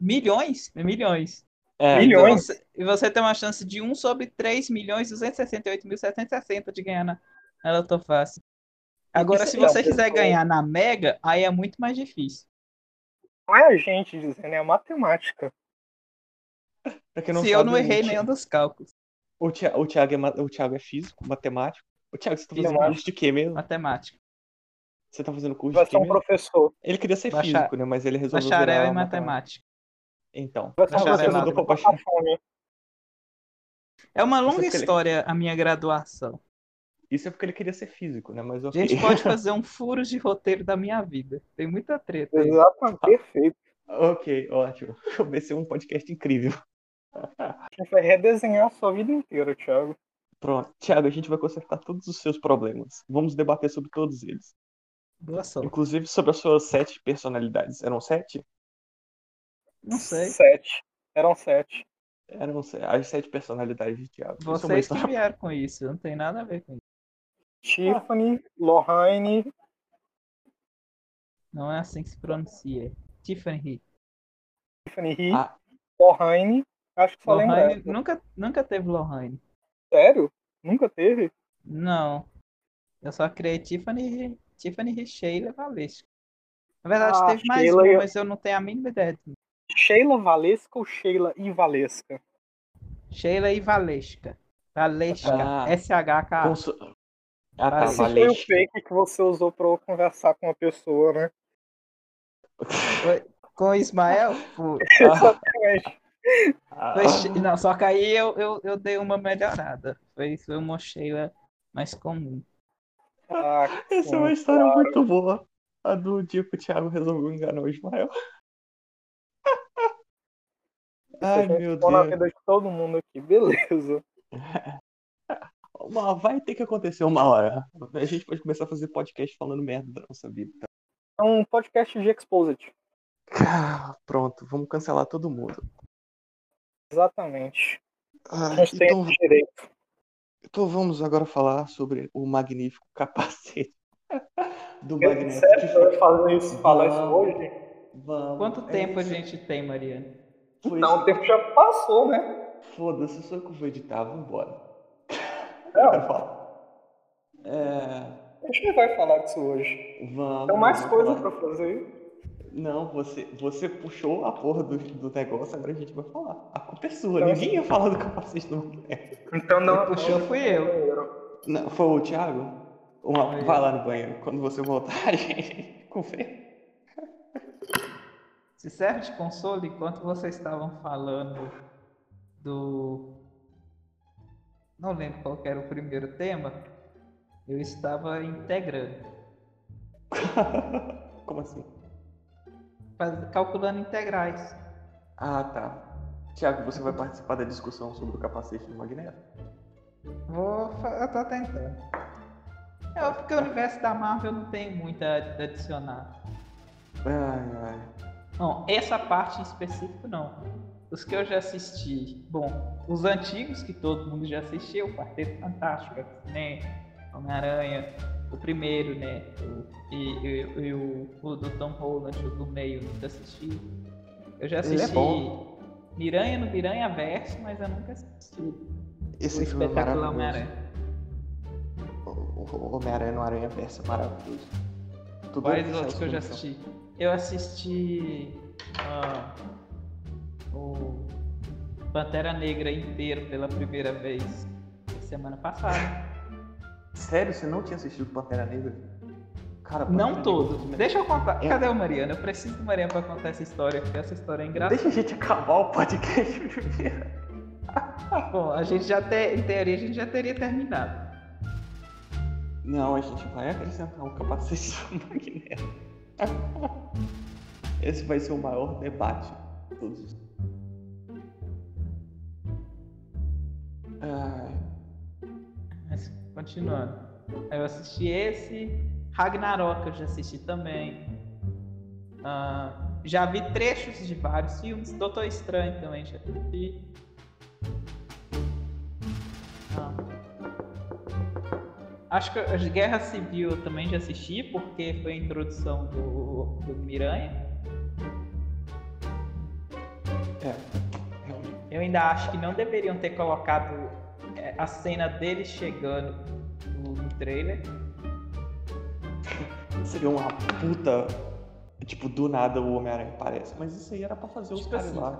Speaker 3: milhões. Milhões.
Speaker 1: É,
Speaker 2: Milhões.
Speaker 3: E você, e você tem uma chance de 1 sobre 3 milhões 268.760 de ganhar na, na Loto Fácil. Agora,
Speaker 1: Isso
Speaker 3: se
Speaker 1: é
Speaker 3: você quiser ganhar na Mega, aí é muito mais difícil.
Speaker 2: Não é a gente dizendo, é a matemática.
Speaker 1: pra quem não
Speaker 3: Se eu
Speaker 1: sabe,
Speaker 3: não errei nenhum dos cálculos.
Speaker 1: O Thiago, o, Thiago é, o Thiago é físico, matemático. O Thiago, você tá fazendo curso de quê mesmo?
Speaker 3: Matemática.
Speaker 1: Você tá fazendo curso
Speaker 2: Vai
Speaker 1: de
Speaker 2: ser
Speaker 1: quê
Speaker 2: um
Speaker 1: mesmo?
Speaker 2: professor.
Speaker 1: Ele queria ser
Speaker 3: Bachar-
Speaker 1: físico, né? Mas ele resolveu
Speaker 3: Bacharel
Speaker 1: virar
Speaker 3: em
Speaker 1: matemática.
Speaker 3: matemática.
Speaker 1: Então.
Speaker 2: Vai ser um professor vai
Speaker 1: bacharel.
Speaker 3: É uma longa história a minha graduação.
Speaker 1: Isso é porque ele queria ser físico, né? Mas
Speaker 3: A
Speaker 1: ok.
Speaker 3: gente pode fazer um furo de roteiro da minha vida. Tem muita treta aí.
Speaker 2: Exatamente, perfeito.
Speaker 1: ok, ótimo. Vai ser um podcast incrível.
Speaker 2: A gente vai redesenhar a sua vida inteira, Thiago.
Speaker 1: Pronto. Thiago, a gente vai consertar todos os seus problemas. Vamos debater sobre todos eles.
Speaker 3: Boa sorte.
Speaker 1: Inclusive sobre as suas sete personalidades. Eram sete?
Speaker 3: Não sei.
Speaker 2: Sete. Eram sete.
Speaker 1: Eram as sete personalidades de Thiago. É
Speaker 3: Vocês que vieram com isso. Não tem nada a ver com isso.
Speaker 2: Tiffany, Lohane,
Speaker 3: Não é assim que se pronuncia. Tiffany.
Speaker 2: Tiffany Heath,
Speaker 1: Ah,
Speaker 2: Lohane. Acho que só lembra
Speaker 3: nunca, nunca teve Lohane.
Speaker 2: Sério? Nunca teve?
Speaker 3: Não. Eu só criei Tiffany, Tiffany Heath Sheila Valesca. Na verdade,
Speaker 2: Ah,
Speaker 3: teve mais
Speaker 2: Sheila
Speaker 3: uma,
Speaker 2: eu-
Speaker 3: mas eu não tenho a mínima ideia.
Speaker 2: Sheila Valesca ou Sheila e Valesca?
Speaker 3: Sheila e Valesca. Valesca.
Speaker 1: Ah.
Speaker 3: S-H-K.
Speaker 1: Ah tá,
Speaker 3: Ah,
Speaker 2: Esse foi o fake que você usou pra eu conversar com uma pessoa, né?
Speaker 3: Com o Ismael?
Speaker 2: Exatamente.
Speaker 1: Ah,
Speaker 3: foi She- Não, só que aí eu, eu, eu dei uma melhorada. Foi, foi uma Sheila mais comum.
Speaker 2: Ah,
Speaker 1: Essa é uma história muito boa. A do dia que o Thiago resolveu enganar o Ismael. Ai, meu
Speaker 2: Estou na
Speaker 1: Deus.
Speaker 2: vida de todo mundo aqui, beleza.
Speaker 1: Uma- vai ter que acontecer uma hora. A gente pode começar a fazer podcast falando merda da nossa vida.
Speaker 2: É um podcast de Exposed.
Speaker 1: Ah, Pronto, vamos cancelar todo mundo.
Speaker 2: Exatamente.
Speaker 1: Ah,
Speaker 2: A gente tem
Speaker 1: então,
Speaker 2: esse direito.
Speaker 1: então vamos agora falar sobre o magnífico capacete do
Speaker 2: É
Speaker 1: Magneto.
Speaker 2: sério isso, falar isso
Speaker 1: Vamos.
Speaker 2: hoje?
Speaker 1: Vamos.
Speaker 3: Quanto
Speaker 1: É
Speaker 3: tempo a gente tem, Mariana?
Speaker 1: Foi
Speaker 2: Não, o tempo já passou, né?
Speaker 1: Foda-se, eu que vou editar, vambora.
Speaker 2: Não,
Speaker 1: Quero falar. É,
Speaker 2: a gente não vai falar disso hoje.
Speaker 1: vamos.
Speaker 2: Tem mais
Speaker 1: vamos
Speaker 2: coisa
Speaker 1: falar.
Speaker 2: pra fazer.
Speaker 1: Não, você, você puxou a porra do, do negócio, agora a gente vai falar. A culpa é sua,
Speaker 2: Então-
Speaker 1: ninguém ia falar do capacete do Magneto.
Speaker 2: Então não.
Speaker 3: Quem puxou fui eu.
Speaker 1: Não, foi o Thiago? Uma-
Speaker 3: Foi
Speaker 1: vai
Speaker 3: eu.
Speaker 1: lá no banheiro, quando você voltar, a gente confere.
Speaker 3: Se serve de consolo, enquanto vocês estavam falando do. Não lembro qual que era o primeiro tema, eu estava integrando,
Speaker 1: Como assim?
Speaker 3: faz- calculando integrais.
Speaker 1: Ah, tá. Thiago, você vai participar da discussão sobre o capacete do Magneto?
Speaker 3: Vou. Eu tô tentando. É porque o universo da Marvel não tem muito a adicionar.
Speaker 1: Ai, ai.
Speaker 3: Não, essa parte em específico não. Os que eu já assisti, bom, os antigos que todo mundo já assistiu, o Quarteto Fantástico, né? Homem-Aranha, o primeiro, né? O, e, e- e o, o do Tom Holland, o do meio, nunca assisti. Eu já
Speaker 1: é
Speaker 3: assisti
Speaker 1: bom.
Speaker 3: Miranha no Miranha Verso, mas eu nunca assisti o
Speaker 1: Esse filme é
Speaker 3: espetacular. Homem-Aranha.
Speaker 1: O o Homem-Aranha no Aranha Verso é maravilhoso. Tudo
Speaker 3: Quais
Speaker 1: é
Speaker 3: outros que eu já assisti? Eu assisti ah, o Pantera Negra inteiro pela primeira vez semana passada.
Speaker 1: Sério, você não tinha assistido Pantera Negra? Cara, Pantera
Speaker 3: Não
Speaker 1: Negra
Speaker 3: todo.
Speaker 1: é filme-
Speaker 3: Deixa eu contar.
Speaker 1: É.
Speaker 3: Cadê o Mariano? Eu preciso do Mariano pra contar essa história, porque essa história é engraçada.
Speaker 1: Deixa a gente acabar o podcast primeiro.
Speaker 3: Bom, a gente já tem, em teoria, a gente já teria terminado.
Speaker 1: Não, a gente vai acrescentar um capacete do Magneto. Esse vai ser o maior debate de todos os.
Speaker 3: Mas, continuando. Eu assisti esse. Ragnarok eu já assisti também. Ah, já vi trechos de vários filmes. Doutor Estranho também já assisti. Ah. Acho que Guerra Civil eu também já assisti, porque foi a introdução do, do Miranha.
Speaker 1: é.
Speaker 3: Eu ainda acho que não deveriam ter colocado é, a cena dele chegando no, trailer.
Speaker 1: Seria uma puta. Tipo, do nada o Homem-Aranha aparece. Mas isso aí era pra fazer os
Speaker 3: Tipo
Speaker 1: caras
Speaker 3: assim,
Speaker 1: lá.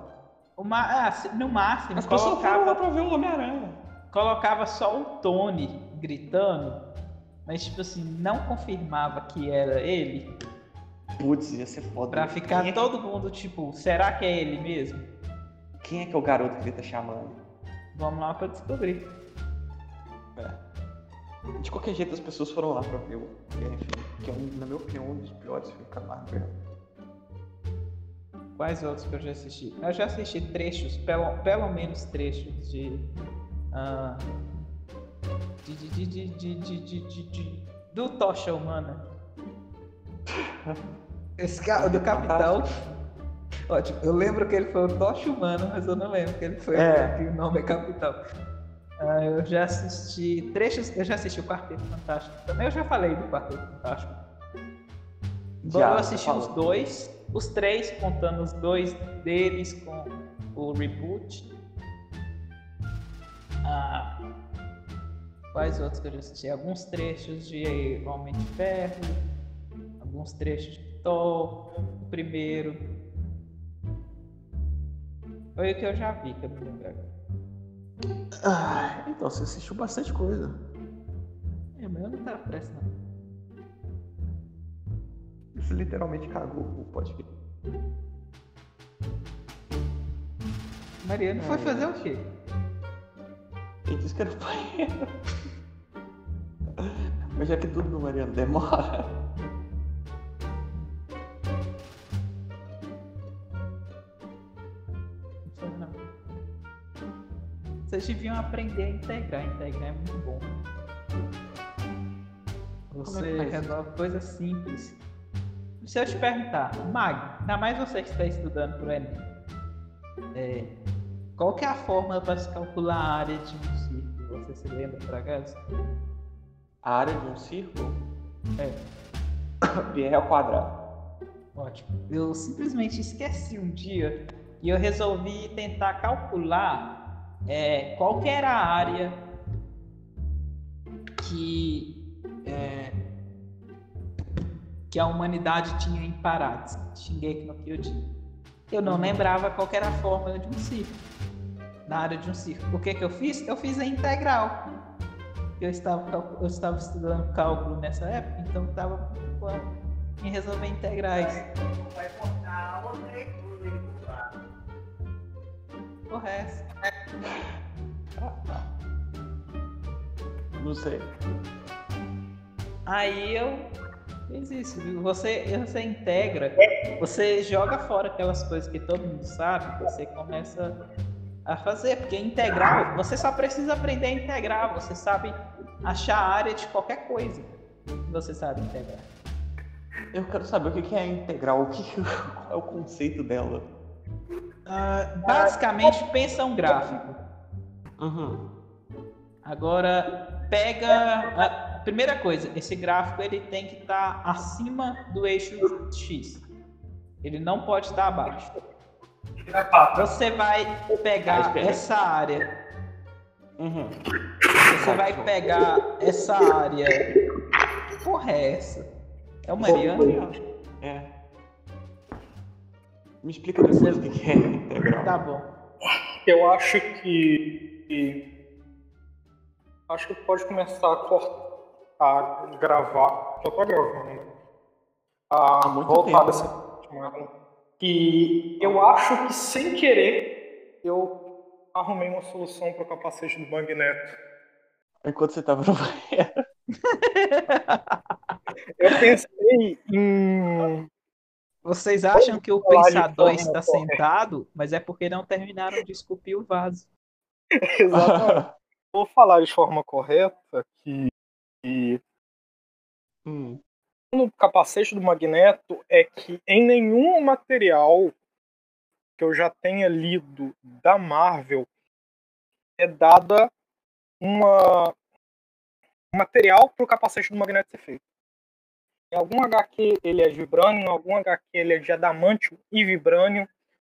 Speaker 3: O ma- ah, se- no máximo,
Speaker 1: As pessoas foram lá
Speaker 3: colocava,
Speaker 1: pra ver o Homem-Aranha.
Speaker 3: colocava só o Tony gritando, mas tipo assim, não confirmava que era ele,
Speaker 1: Putz, ia ser foda.
Speaker 3: pra ficar
Speaker 1: é,
Speaker 3: todo mundo tipo, será que é ele mesmo?
Speaker 1: Quem é que é o garoto que ele tá chamando?
Speaker 3: Vamos lá para descobrir.
Speaker 1: É. De qualquer jeito, as pessoas foram lá pra ver o enfim, que é, um, na minha opinião, um dos piores filmes que eu
Speaker 3: Quais outros que eu já assisti? Eu já assisti trechos, pelo, pelo menos trechos de, ah, de, de, de, do Tocha Humana. Esse cara, do Capitão. Ótimo, eu lembro que ele foi o Tocha Humano, mas eu não lembro que ele foi
Speaker 1: É.
Speaker 3: que o nome é Capitão. Ah, eu já assisti trechos, eu já assisti o Quarteto Fantástico também, eu já falei do Quarteto Fantástico. Bom,
Speaker 1: Já,
Speaker 3: eu assisti os dois, os três, contando os dois deles com o reboot. Ah, quais outros que eu já assisti? Alguns trechos de Homem de Ferro, alguns trechos de Thor, o primeiro. Foi o que eu já vi, que eu agora.
Speaker 1: Ah, então, você assistiu bastante coisa.
Speaker 3: É, mas eu não tava prestando.
Speaker 1: Você literalmente cagou o podcast.
Speaker 3: Mariano foi
Speaker 1: É.
Speaker 3: fazer o quê?
Speaker 1: Ele disse que era o banheiro. Mas já que tudo no Mariano demora.
Speaker 3: Vocês deviam aprender a integrar. Integrar é muito bom. Você
Speaker 1: faz isso?
Speaker 3: resolve coisas simples. Se eu te perguntar, Mag, ainda mais você que está estudando para o Enem, é, qual que é a fórmula para se calcular a área de um círculo? Você se lembra, por acaso?
Speaker 1: A área de um círculo
Speaker 3: É.
Speaker 1: pi é ao quadrado.
Speaker 3: Ótimo. Eu simplesmente esqueci um dia e eu resolvi tentar calcular é, qual que era a área que, é, que a humanidade tinha em Parates, Shingeki no Kyojin. Eu não lembrava qual era a fórmula de um círculo, na área de um círculo. O que, que eu fiz? Eu fiz a integral. Eu estava, eu estava estudando cálculo nessa época, então estava preocupado em resolver integrais.
Speaker 4: Vai cortar.
Speaker 3: O resto.
Speaker 1: Não sei.
Speaker 3: Aí eu fiz isso. Você, você integra, você joga fora aquelas coisas que todo mundo sabe, você começa a fazer. Porque integral, você só precisa aprender a integrar. Você sabe achar a área de qualquer coisa. Você sabe integrar.
Speaker 1: Eu quero saber o que é integral, o que é o conceito dela.
Speaker 3: Ah, basicamente, pensa um gráfico.
Speaker 1: Uhum.
Speaker 3: Agora, pega. A primeira coisa, esse gráfico ele tem que estar acima do eixo X. Ele não pode estar abaixo.
Speaker 4: Tira a pata.
Speaker 3: Você vai pegar essa área.
Speaker 1: Uhum.
Speaker 3: Você vai pegar essa área. Porra, é essa? É o Mariano?
Speaker 1: É. Me explica depois o que é integral.
Speaker 3: Tá bom.
Speaker 2: Eu acho que. que- Acho que pode começar a cortar. A gravar. Já tá gravando. né? A
Speaker 1: Há muito
Speaker 2: voltar
Speaker 1: tempo,
Speaker 2: dessa chamada. Que eu acho que sem querer eu arrumei uma solução para o capacete do Bang Neto.
Speaker 1: Enquanto você tava no banheiro.
Speaker 2: Eu pensei em
Speaker 3: Vocês acham que o pensador está
Speaker 2: correta.
Speaker 3: sentado, mas é porque não terminaram de esculpir o vaso.
Speaker 2: Exatamente. Vou falar de forma correta que, que
Speaker 1: Hum,
Speaker 2: no capacete do Magneto é que em nenhum material que eu já tenha lido da Marvel é dada uma um material para o capacete do Magneto ser feito. Em algum HQ ele é vibranium, em algum HQ ele é de adamantium e vibranium,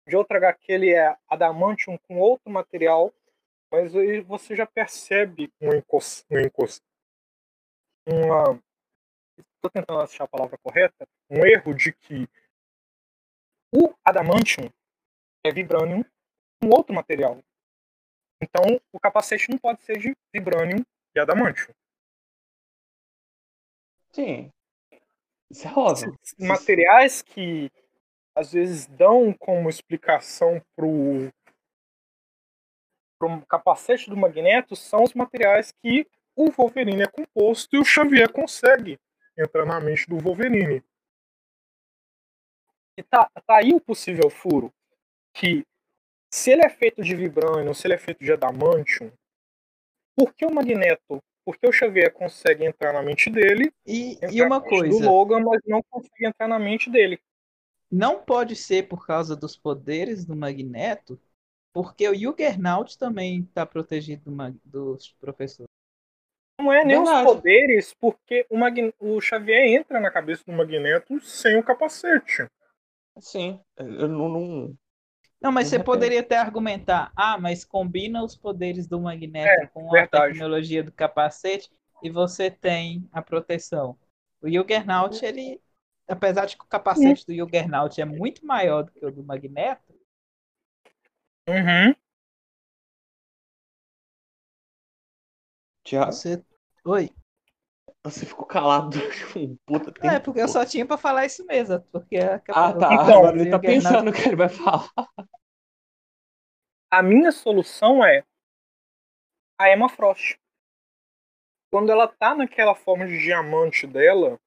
Speaker 2: de outra HQ ele é adamantium com outro material, mas aí você já percebe um encos, um encos, uma estou tentando achar a palavra correta, um erro de que o adamantium é vibranium com outro material. Então, o capacete não pode ser de vibranium e adamantium.
Speaker 1: sim. Isso é óbvio.
Speaker 2: Materiais que às vezes dão como explicação pro pro capacete do Magneto são os materiais que o Wolverine é composto e o Xavier consegue entrar na mente do Wolverine. E tá, tá aí o possível furo. Que se ele é feito de vibranium, se ele é feito de adamantium, por que o Magneto, por que o Xavier consegue entrar na mente dele
Speaker 3: E, e uma coisa,
Speaker 2: do Logan, mas não consegue entrar na mente dele?
Speaker 3: não pode ser por causa dos poderes do Magneto, porque o Juggernaut também está protegido do, dos professores.
Speaker 2: Não é nem os
Speaker 1: Verdade.
Speaker 2: poderes, porque o, Magne- o Xavier entra na cabeça do Magneto sem o capacete.
Speaker 1: Sim. Eu não. não-
Speaker 3: Não, mas você poderia até argumentar, ah, mas combina os poderes do Magneto
Speaker 2: É,
Speaker 3: com a
Speaker 2: verdade.
Speaker 3: tecnologia do capacete e você tem a proteção. O Juggernaut, ele, apesar de que o capacete do Juggernaut é muito maior do que o do Magneto,
Speaker 2: Uhum.
Speaker 1: Tiago,
Speaker 3: você... Oi?
Speaker 1: Você ficou calado um puta tempo.
Speaker 3: Não, é porque eu só tinha pra falar isso mesmo, porque a
Speaker 1: Ah, tá.
Speaker 2: Então,
Speaker 1: Agora ele tá pensando o que ele vai falar.
Speaker 2: A minha solução é a Emma Frost. Quando ela tá naquela forma de diamante dela,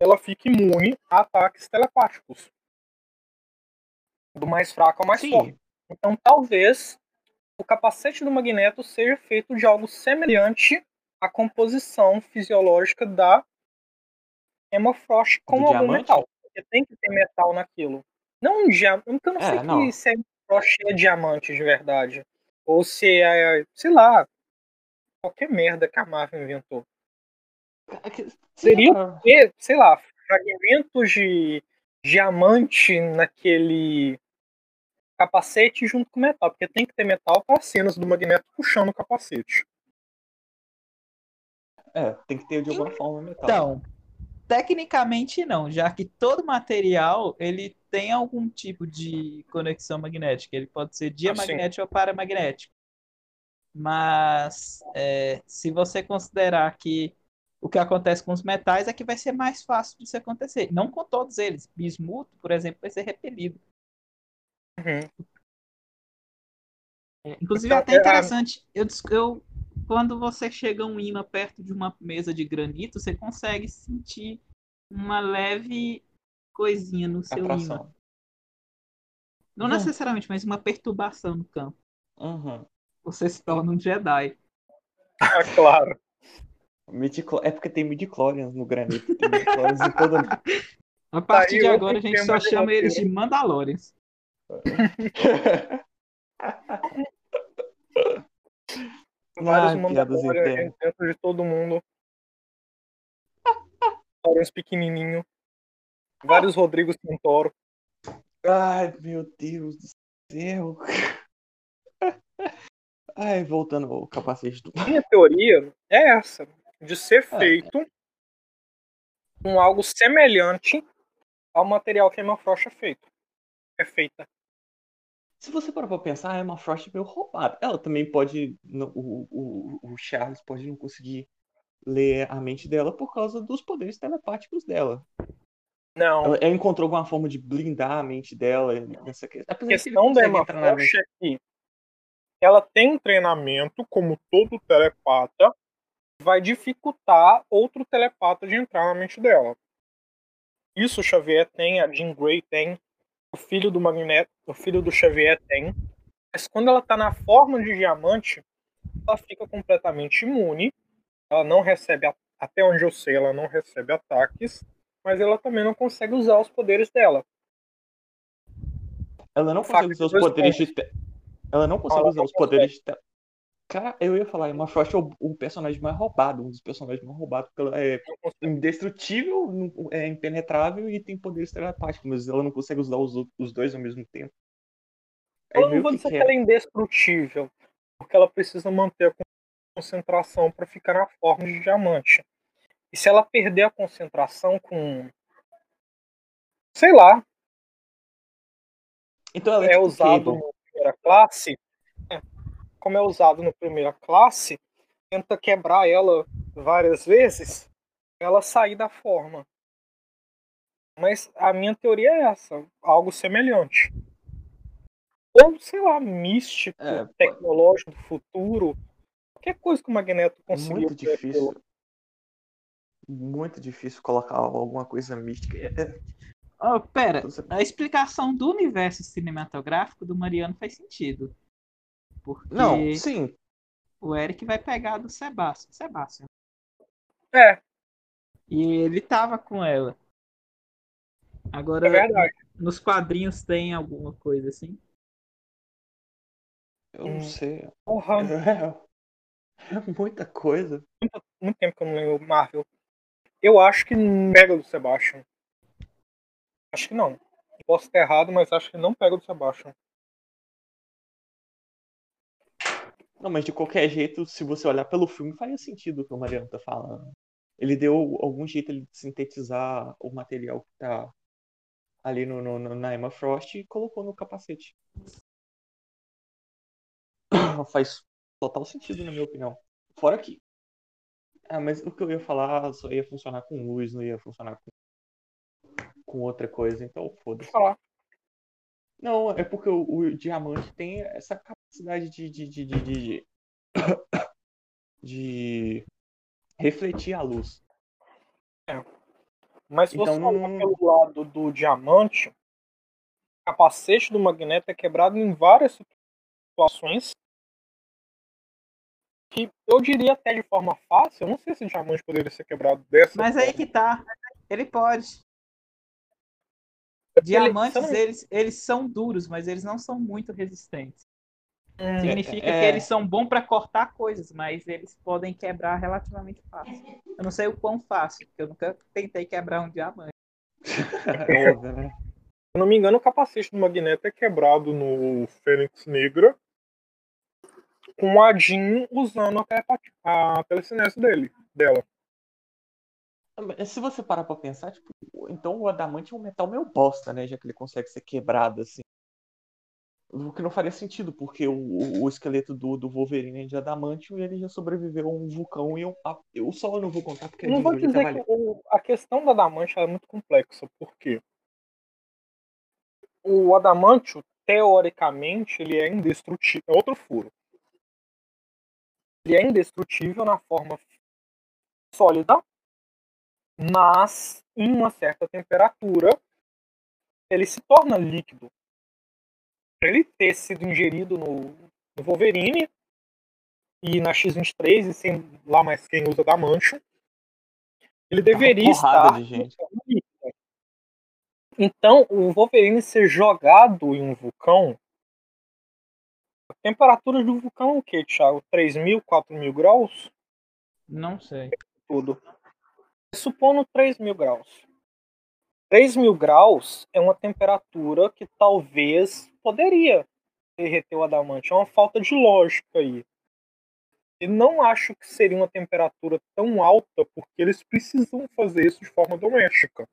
Speaker 2: ela fica imune a ataques telepáticos. Do mais fraco ao mais forte.
Speaker 1: Sim.
Speaker 2: Então talvez o capacete do Magneto seja feito de algo semelhante à composição fisiológica da Emma Frost com
Speaker 1: Do
Speaker 2: algum
Speaker 1: diamante?
Speaker 2: metal. Porque tem que ter metal naquilo. Não um diamante. Eu não
Speaker 1: É,
Speaker 2: sei
Speaker 1: não.
Speaker 2: que se a Emma Frost é diamante de verdade. Ou se é, sei lá, qualquer merda que a Marvel inventou. Seria
Speaker 1: Sim,
Speaker 2: ter, sei lá, fragmentos de diamante naquele capacete junto com metal, porque tem que ter metal para cenas do Magneto puxando o capacete.
Speaker 1: É, tem que ter de alguma forma metal.
Speaker 3: Então, tecnicamente não, já que todo material ele tem algum tipo de conexão magnética. Ele pode ser diamagnético ou paramagnético. Mas é, se você considerar que o que acontece com os metais é que vai ser mais fácil disso acontecer. Não com todos eles. Bismuto, por exemplo, vai ser repelido.
Speaker 2: Uhum.
Speaker 3: É, inclusive,
Speaker 2: Então,
Speaker 3: é até
Speaker 2: é,
Speaker 3: interessante. Eu, eu, quando você chega um imã perto de uma mesa de granito, você consegue sentir uma leve coisinha no seu imã.
Speaker 1: Atração.
Speaker 3: Não
Speaker 1: Uhum.
Speaker 3: necessariamente, mas uma perturbação no campo.
Speaker 1: Uhum.
Speaker 3: Você se torna um Jedi.
Speaker 2: Ah, claro.
Speaker 1: Midiclo- É porque tem midichlorians no granito. Tem midichlorians em todo...
Speaker 3: A partir
Speaker 2: aí
Speaker 3: de agora, a gente só
Speaker 2: de
Speaker 3: chama eles de. Mandalorians.
Speaker 2: Vários
Speaker 1: internas.
Speaker 2: dentro de todo mundo. Mandalorians pequenininho. Vários Rodrigo Santoro.
Speaker 1: Ai, meu Deus do céu. Ai, voltando ao capacete do.
Speaker 2: Minha teoria é essa, de ser
Speaker 1: É.
Speaker 2: feito com algo semelhante ao material que a Emma Frost é feito. É feita.
Speaker 1: Se você parar pra pensar, a Emma Frost é meio roubada. Ela também pode. no- O, o, o Charles pode não conseguir ler a mente dela por causa dos poderes telepáticos dela.
Speaker 2: Não,
Speaker 1: Ela, ela encontrou alguma forma de blindar a mente dela nessa questão.
Speaker 2: a
Speaker 1: Apesar de que ele
Speaker 2: questão da
Speaker 1: consegue
Speaker 2: Emma
Speaker 1: entrar na mente.
Speaker 2: Frost é que ela tem um treinamento, como todo telepata, vai dificultar outro telepata de entrar na mente dela. Isso o Xavier tem, a Jean Grey tem, o filho do Magneto, o filho do Xavier tem. Mas quando ela tá na forma de diamante, ela fica completamente imune. Ela não recebe, até onde eu sei, ela não recebe ataques, mas ela também não consegue usar os poderes dela.
Speaker 1: Ela não consegue usar os poderes de. Ela não consegue usar os poderes de. Cara, eu ia falar, Emma Frost é o, o personagem mais roubado, um dos personagens mais roubados, porque ela é indestrutível, é impenetrável e tem poderes telepáticos, mas ela não consegue usar os, os dois ao mesmo tempo. Aí
Speaker 2: Eu não vou
Speaker 1: que
Speaker 2: dizer que ela é indestrutível, porque ela precisa manter a concentração para ficar na forma de diamante. E se ela perder a concentração com. Sei lá,
Speaker 1: Então ela é,
Speaker 2: é
Speaker 1: tipo
Speaker 2: usado
Speaker 1: Cable.
Speaker 2: no primeira classe, é, como é usado no primeira classe, tenta quebrar ela várias vezes, ela sair da forma. Mas a minha teoria é essa, algo semelhante. Ou, sei lá, místico,
Speaker 1: É,
Speaker 2: tecnológico do futuro. Qualquer coisa que o Magneto conseguiu.
Speaker 1: Muito difícil.
Speaker 2: pelo-
Speaker 1: Muito difícil colocar alguma coisa mística. É-
Speaker 3: Oh, pera, a explicação do universo cinematográfico do Mariano faz sentido. Porque
Speaker 1: Não, sim.
Speaker 3: o Eric vai pegar do Sebastian. Sebastian.
Speaker 2: É,
Speaker 3: E ele tava com ela. Agora,
Speaker 2: é
Speaker 3: nos quadrinhos tem alguma coisa assim?
Speaker 1: Eu não
Speaker 2: Hum.
Speaker 1: sei.
Speaker 2: Porra,
Speaker 1: É, é muita coisa.
Speaker 2: muito tempo que eu não lembro Marvel. Eu acho que não pega do Sebastian. Acho que não. Posso estar errado, mas acho que não pega do Sebastian.
Speaker 1: Não, mas de qualquer jeito, se você olhar pelo filme, faria sentido o que o Mariano tá falando. Ele deu algum jeito de sintetizar o material que tá ali no, no- na Emma Frost e colocou no capacete. Faz total sentido, na minha opinião. Fora que. Ah, mas o que eu ia falar só ia funcionar com luz, não ia funcionar com, com outra coisa, então foda-se.
Speaker 2: Falar.
Speaker 1: Não, é porque o, o diamante tem essa capacidade de, de, de, de, de, de refletir a luz.
Speaker 2: Mas se
Speaker 1: Então
Speaker 2: você
Speaker 1: não-
Speaker 2: olhar pelo lado do diamante, o capacete do Magneto é quebrado em várias situações. Que eu diria até de forma fácil. Eu não sei se o diamante poderia ser quebrado dessa
Speaker 3: Mas aí
Speaker 2: forma.
Speaker 3: que tá. Ele pode. Diamantes,
Speaker 2: eu não-
Speaker 3: eles, eles são duros, mas eles não são muito resistentes.
Speaker 2: Hum,
Speaker 3: Significa
Speaker 1: é-
Speaker 3: que eles são bons pra cortar coisas, mas eles podem quebrar relativamente fácil. Eu não sei o quão fácil, porque eu nunca tentei quebrar um diamante.
Speaker 1: É óbvio, né?
Speaker 2: Se eu não me engano, o capacete do Magneto é quebrado no Fênix Negra com a Jean usando a, a telecinese dele, dela.
Speaker 1: Se você parar pra pensar, tipo, então o adamante é um metal meio bosta, né? Já que ele consegue ser quebrado assim. O que não faria sentido, porque o, o esqueleto do, do Wolverine é de adamantio e ele já sobreviveu a um vulcão e eu, a- eu só não vou contar porque
Speaker 2: Eu não
Speaker 1: é
Speaker 2: vou dizer que o- a questão do adamante é muito complexa, porque o adamantio, teoricamente, ele é indestrutível. É outro furo. Ele é indestrutível na forma sólida, mas em uma certa temperatura ele se torna líquido. Pra ele ter sido ingerido no, no Wolverine e na X-23 e sem lá mais quem usa adamantio, ele deveria estar
Speaker 1: de gente.
Speaker 2: Então, o Wolverine ser jogado em um vulcão, a temperatura do vulcão é o que, Thiago? 3 mil, 4 mil graus?
Speaker 3: Não sei.
Speaker 2: Tudo. Supondo 3 mil graus. 3 mil graus é uma temperatura que talvez poderia derreter o adamante. É uma falta de lógica aí. E não acho que seria uma temperatura tão alta, porque eles precisam fazer isso de forma doméstica.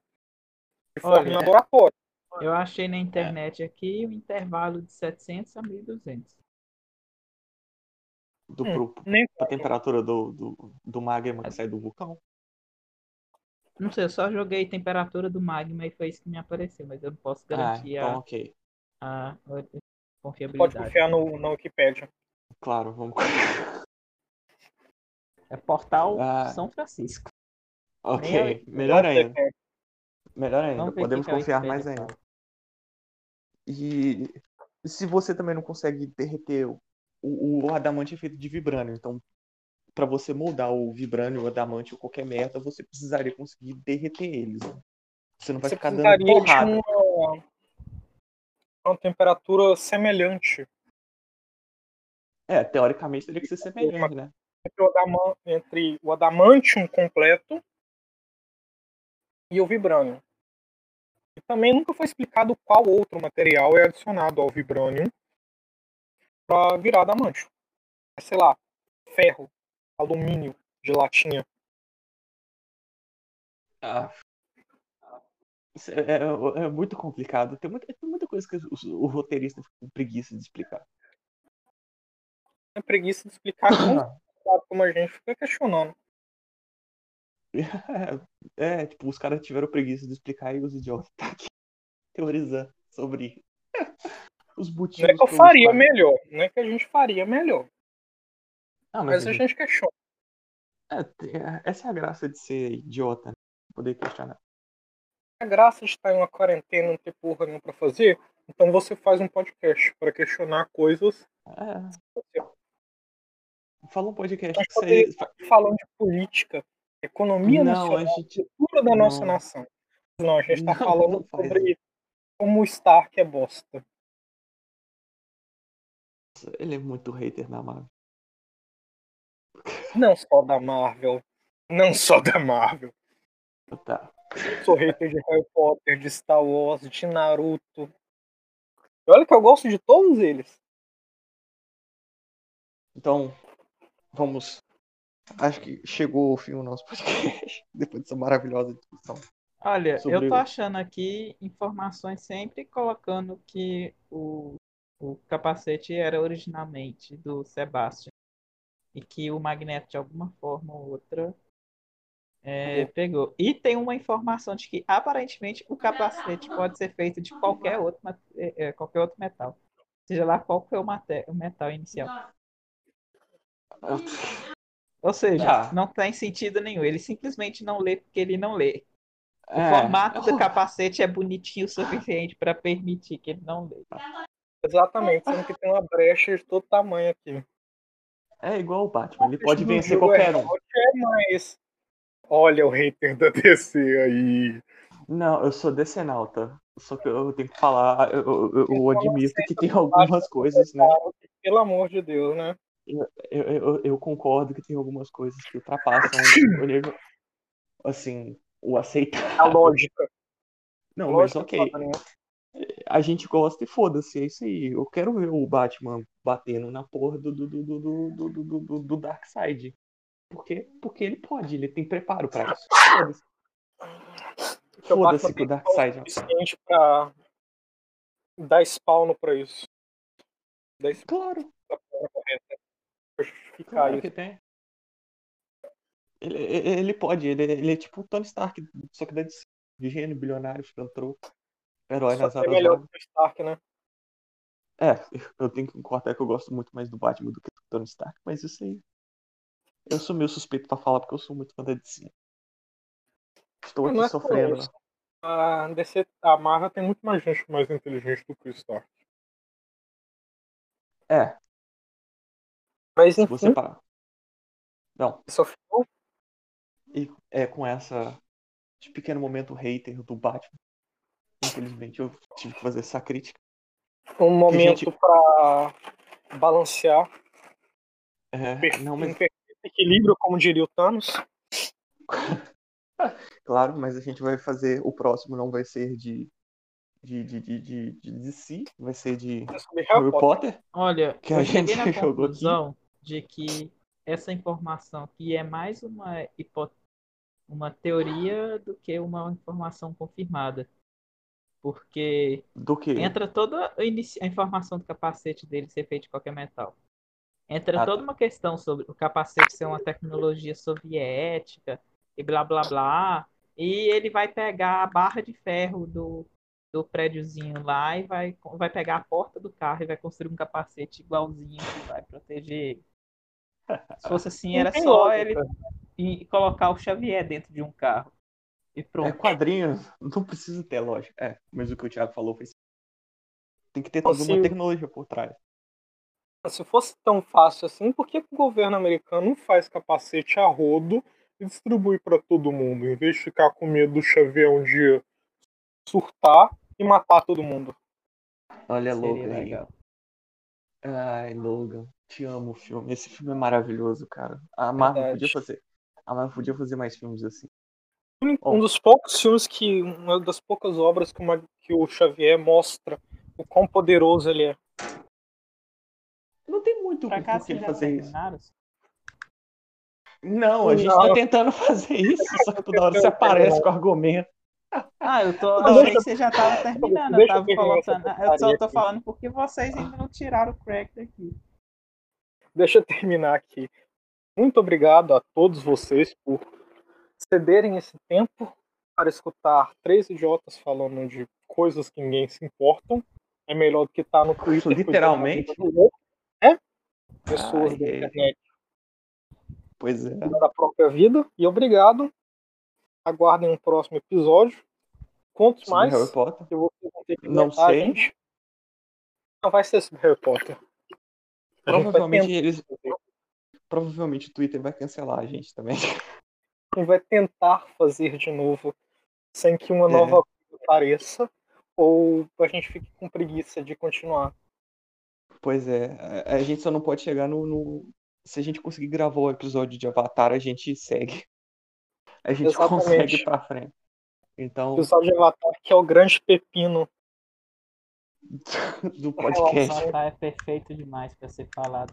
Speaker 2: De forma
Speaker 3: Olha,
Speaker 2: em laboratório.
Speaker 3: Eu achei na internet aqui um intervalo de 700 a 1200.
Speaker 1: Do,
Speaker 2: Hum,
Speaker 1: pro,
Speaker 2: Nem
Speaker 1: pra temperatura do, do, do magma que sai do vulcão.
Speaker 3: Não sei, eu só joguei temperatura do magma e foi isso que me apareceu, mas eu não posso
Speaker 1: Ah,
Speaker 3: garantir
Speaker 1: então
Speaker 3: a,
Speaker 1: ok.
Speaker 3: a, a
Speaker 2: pode
Speaker 3: confiabilidade.
Speaker 2: confiar no, na Wikipédia.
Speaker 1: Claro, vamos.
Speaker 3: É portal
Speaker 1: Ah.
Speaker 3: São Francisco.
Speaker 1: Ok,
Speaker 3: Nem
Speaker 1: melhor ainda. Melhor ainda, podemos confiar mais
Speaker 3: fala.
Speaker 1: ainda. E se você também não consegue derreter o, o, o adamante é feito de vibrânio, então para você moldar o vibrânio, o adamante ou qualquer merda, você precisaria conseguir derreter eles. Você não vai
Speaker 2: Você
Speaker 1: ficar dando porrada.
Speaker 2: uma, uma temperatura semelhante
Speaker 1: É, teoricamente teria que ser semelhante, né?
Speaker 2: entre o, adama- entre o adamantium completo e o vibrânio. E também nunca foi explicado qual outro material é adicionado ao vibrânio para virar adamantium. Sei lá, ferro, alumínio, gelatina.
Speaker 1: Ah, isso é, é- é muito complicado. Tem muita, tem muita coisa que os- o, roteirista fica com preguiça de explicar.
Speaker 2: É preguiça de explicar como, como a gente fica questionando.
Speaker 1: É, tipo, os caras tiveram preguiça de explicar e os idiotas tá aqui teorizando sobre os motivos.
Speaker 2: Não é que eu faria melhor, não é que a gente faria melhor,
Speaker 1: Ah,
Speaker 2: mas
Speaker 1: mas
Speaker 2: a
Speaker 1: gente-
Speaker 2: questiona.
Speaker 1: é, tem- essa é a graça de ser idiota, né? Poder questionar.
Speaker 2: A graça de estar em uma quarentena e não ter porra nenhuma pra fazer, então você faz um podcast para questionar coisas.
Speaker 1: É, fala um podcast que você.
Speaker 2: Falando de política, economia
Speaker 1: Não,
Speaker 2: nacional,
Speaker 1: a gente.
Speaker 2: cultura da nossa
Speaker 1: não.
Speaker 2: nação. Não, a gente está
Speaker 1: Não,
Speaker 2: falando
Speaker 1: não
Speaker 2: sobre como o Stark é bosta.
Speaker 1: Ele é muito hater na Marvel.
Speaker 2: Não só da Marvel. Não só da Marvel.
Speaker 1: Tá.
Speaker 2: Sou hater de Harry Potter, de Star Wars, de Naruto. E olha que eu gosto de todos eles.
Speaker 1: Então, vamos. Acho que chegou o fim do nosso podcast. Depois dessa maravilhosa discussão.
Speaker 3: Olha,
Speaker 1: Sobre
Speaker 3: eu tô achando aqui informações sempre colocando que o, o capacete era originalmente do Sebastian e que o Magneto, de alguma forma ou outra, é, pegou. E tem uma informação de que aparentemente o capacete pode ser feito de qualquer outro, é, é, qualquer outro metal. Seja lá qual foi o, o metal inicial. Ou seja,
Speaker 1: Tá.
Speaker 3: não tem sentido nenhum. Ele simplesmente não lê porque ele não lê. O
Speaker 1: É,
Speaker 3: formato do capacete é bonitinho o suficiente para permitir que ele não lê.
Speaker 2: Exatamente, sendo que tem uma brecha de todo tamanho aqui.
Speaker 1: É igual o Batman, ele pode vencer qualquer
Speaker 2: é
Speaker 1: um.
Speaker 2: é, mas olha o hater da DC aí.
Speaker 1: Não, eu sou decenalta. Só que eu tenho que falar, eu, eu- eu admito que tem algumas coisas, né?
Speaker 2: Pelo amor de Deus, né?
Speaker 1: Eu, eu, eu concordo que tem algumas coisas que ultrapassam o nível, assim, o
Speaker 2: A
Speaker 1: aceitável.
Speaker 2: lógica.
Speaker 1: Não, mas
Speaker 2: lógica
Speaker 1: ok.
Speaker 2: foda, né?
Speaker 1: A gente gosta e foda-se, é isso aí. Eu quero ver o Batman batendo na porra do, do, do, do, do, do, do, do Dark Side. Porque, porque ele pode, ele tem preparo pra isso. Foda-se. Foda-se o Dark
Speaker 2: Side. É pra dar spawno pra isso. Dar spawn
Speaker 1: claro.
Speaker 2: Pra ficar
Speaker 1: claro
Speaker 2: isso.
Speaker 1: Que tem. Ele, ele pode, ele, ele é tipo o Tony Stark, só que dá de, gênio, bilionário, filantropo, herói
Speaker 2: só
Speaker 1: nas.
Speaker 2: É melhor que o Stark, né?
Speaker 1: É, eu tenho que concordar que eu gosto muito mais do Batman do que do Tony Stark, mas isso aí. Eu sou meio suspeito pra falar porque eu sou muito fã da DC. Estou aqui
Speaker 2: é
Speaker 1: sofrendo.
Speaker 2: A, DC, a Marvel tem muito mais gente mais inteligente do que o Stark.
Speaker 1: É,
Speaker 2: Mas enfim,
Speaker 1: você parar. Não,
Speaker 2: só ficou
Speaker 1: e é com essa de pequeno momento hater do Batman. Infelizmente eu tive que fazer essa crítica.
Speaker 2: Um momento
Speaker 1: gente-
Speaker 2: pra balancear
Speaker 1: É, não,
Speaker 2: um
Speaker 1: mas
Speaker 2: perfeito equilíbrio, como diria o Thanos.
Speaker 1: claro, mas a gente vai fazer. O próximo não vai ser de. De, de, de, de, de DC, vai ser de
Speaker 2: Harry Potter.
Speaker 1: Potter.
Speaker 3: Olha,
Speaker 1: Que a gente
Speaker 3: na
Speaker 1: jogou
Speaker 3: conclusão de que essa informação aqui é mais uma, hipo- uma teoria do que uma informação confirmada. Porque
Speaker 1: Do que?
Speaker 3: entra toda a, informação do capacete dele ser feito de qualquer metal. Entra
Speaker 1: Ah,
Speaker 3: toda
Speaker 1: tá.
Speaker 3: uma questão sobre o capacete ser uma tecnologia soviética e blá blá blá. E ele vai pegar a barra de ferro do, do prédiozinho lá e vai, vai pegar a porta do carro e vai construir um capacete igualzinho que vai proteger ele. Se fosse assim, era só ele e colocar o Xavier dentro de um carro. E
Speaker 1: É
Speaker 3: pronto.
Speaker 1: quadrinho, não precisa ter lógica. É, mas o que o Thiago falou foi. Tem que ter toda uma tecnologia por trás.
Speaker 2: Se fosse tão fácil assim, por que o governo americano não faz capacete a rodo e distribui para todo mundo, em vez de ficar com medo do Xavier um dia surtar e matar todo mundo?
Speaker 1: Olha,
Speaker 3: Seria
Speaker 1: Logan
Speaker 3: legal.
Speaker 1: Ai, Logan, te amo o filme. Esse filme é maravilhoso, cara. A Marvel
Speaker 2: Verdade.
Speaker 1: podia fazer. A Marvel podia fazer mais filmes assim.
Speaker 2: Um dos poucos filmes que. Uma das poucas obras que, uma- que o Xavier mostra o quão poderoso ele é.
Speaker 1: Não tem muito
Speaker 3: Pra cá
Speaker 1: por que
Speaker 3: vocês já
Speaker 1: fazer isso. Não, a gente
Speaker 2: Não.
Speaker 1: tá tentando fazer isso, só que toda hora você aparece com argumento.
Speaker 3: Ah, eu tô.
Speaker 2: Não,
Speaker 3: Eu achei que você já tava terminando. Eu tava colocando. Eu só tô falando porque vocês ainda não tiraram o crack daqui.
Speaker 2: Deixa eu terminar aqui. Muito obrigado a todos vocês por cederem esse tempo para escutar três idiotas falando de coisas que ninguém se importam. É melhor do que estar no Twitter.
Speaker 1: Literalmente?
Speaker 2: É? Pessoas
Speaker 1: Ai,
Speaker 2: da
Speaker 1: ai.
Speaker 2: internet
Speaker 1: Pois é.
Speaker 2: da própria vida. E obrigado. Aguardem um próximo episódio. Quantos
Speaker 1: Sobre
Speaker 2: mais
Speaker 1: Harry Potter.
Speaker 2: vocês vão ter que
Speaker 1: Não sei.
Speaker 2: gente? Não vai ser sobre Harry Potter.
Speaker 1: Provavelmente eles. Provavelmente o Twitter vai cancelar a gente também.
Speaker 2: A gente vai tentar fazer de novo sem que uma
Speaker 1: É.
Speaker 2: nova coisa apareça ou a gente fique com preguiça de continuar.
Speaker 1: Pois é. A gente só não pode chegar no, no- Se a gente conseguir gravar o episódio de Avatar, a gente segue. A gente
Speaker 2: Exatamente.
Speaker 1: consegue ir pra frente. Então,
Speaker 2: O episódio de Avatar, que é o grande pepino.
Speaker 1: do
Speaker 3: O
Speaker 1: podcast.
Speaker 3: Avatar é perfeito demais pra ser falado.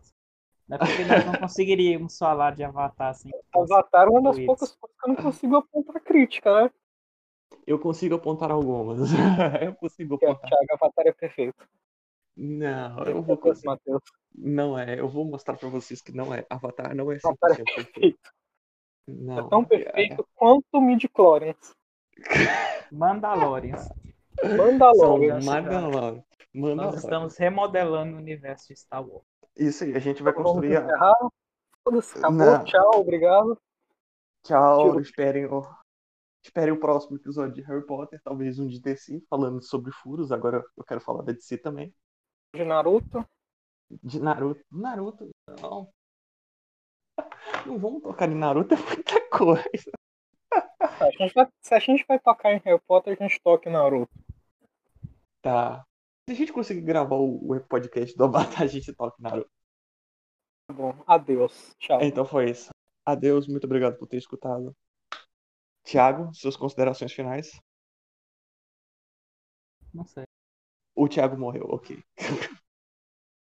Speaker 3: Não é porque nós não conseguiríamos falar de Avatar assim.
Speaker 2: Avatar é uma das poucas coisas que eu não consigo apontar crítica, né?
Speaker 1: Eu consigo apontar algumas. eu consigo apontar.
Speaker 2: Thiago, Avatar é perfeito.
Speaker 1: Não, eu vou conseguir. Não é. Eu vou mostrar pra vocês que não é. Avatar não é 100%
Speaker 2: Avatar é
Speaker 1: perfeito.
Speaker 2: perfeito.
Speaker 1: Não.
Speaker 2: É tão perfeito quanto Midichlorians.
Speaker 3: Mandalorians.
Speaker 1: São
Speaker 2: Mandalorian.
Speaker 1: Mandalorian.
Speaker 3: Nós estamos remodelando o universo de Star Wars.
Speaker 1: Isso aí, a gente vai
Speaker 2: Vamos
Speaker 1: construir. a-
Speaker 2: acabou.
Speaker 1: Não.
Speaker 2: Tchau, obrigado.
Speaker 1: Tchau,
Speaker 2: Tiro.
Speaker 1: esperem o... esperem o próximo episódio de Harry Potter, talvez um de DC, falando sobre furos. Agora eu quero falar da DC também.
Speaker 2: De Naruto.
Speaker 1: De Naruto. Naruto, não. Não vamos tocar em Naruto, é muita coisa.
Speaker 2: A vai- se a gente vai tocar em Harry Potter, a gente toca em Naruto.
Speaker 1: Tá. Se a gente conseguir gravar o, o podcast do Avatar, a gente toca Naruto.
Speaker 2: Tá bom. Adeus. Tchau.
Speaker 1: Então foi isso. Adeus, muito obrigado por ter escutado. Tiago, suas considerações finais?
Speaker 3: Não sei.
Speaker 1: O Thiago morreu, ok.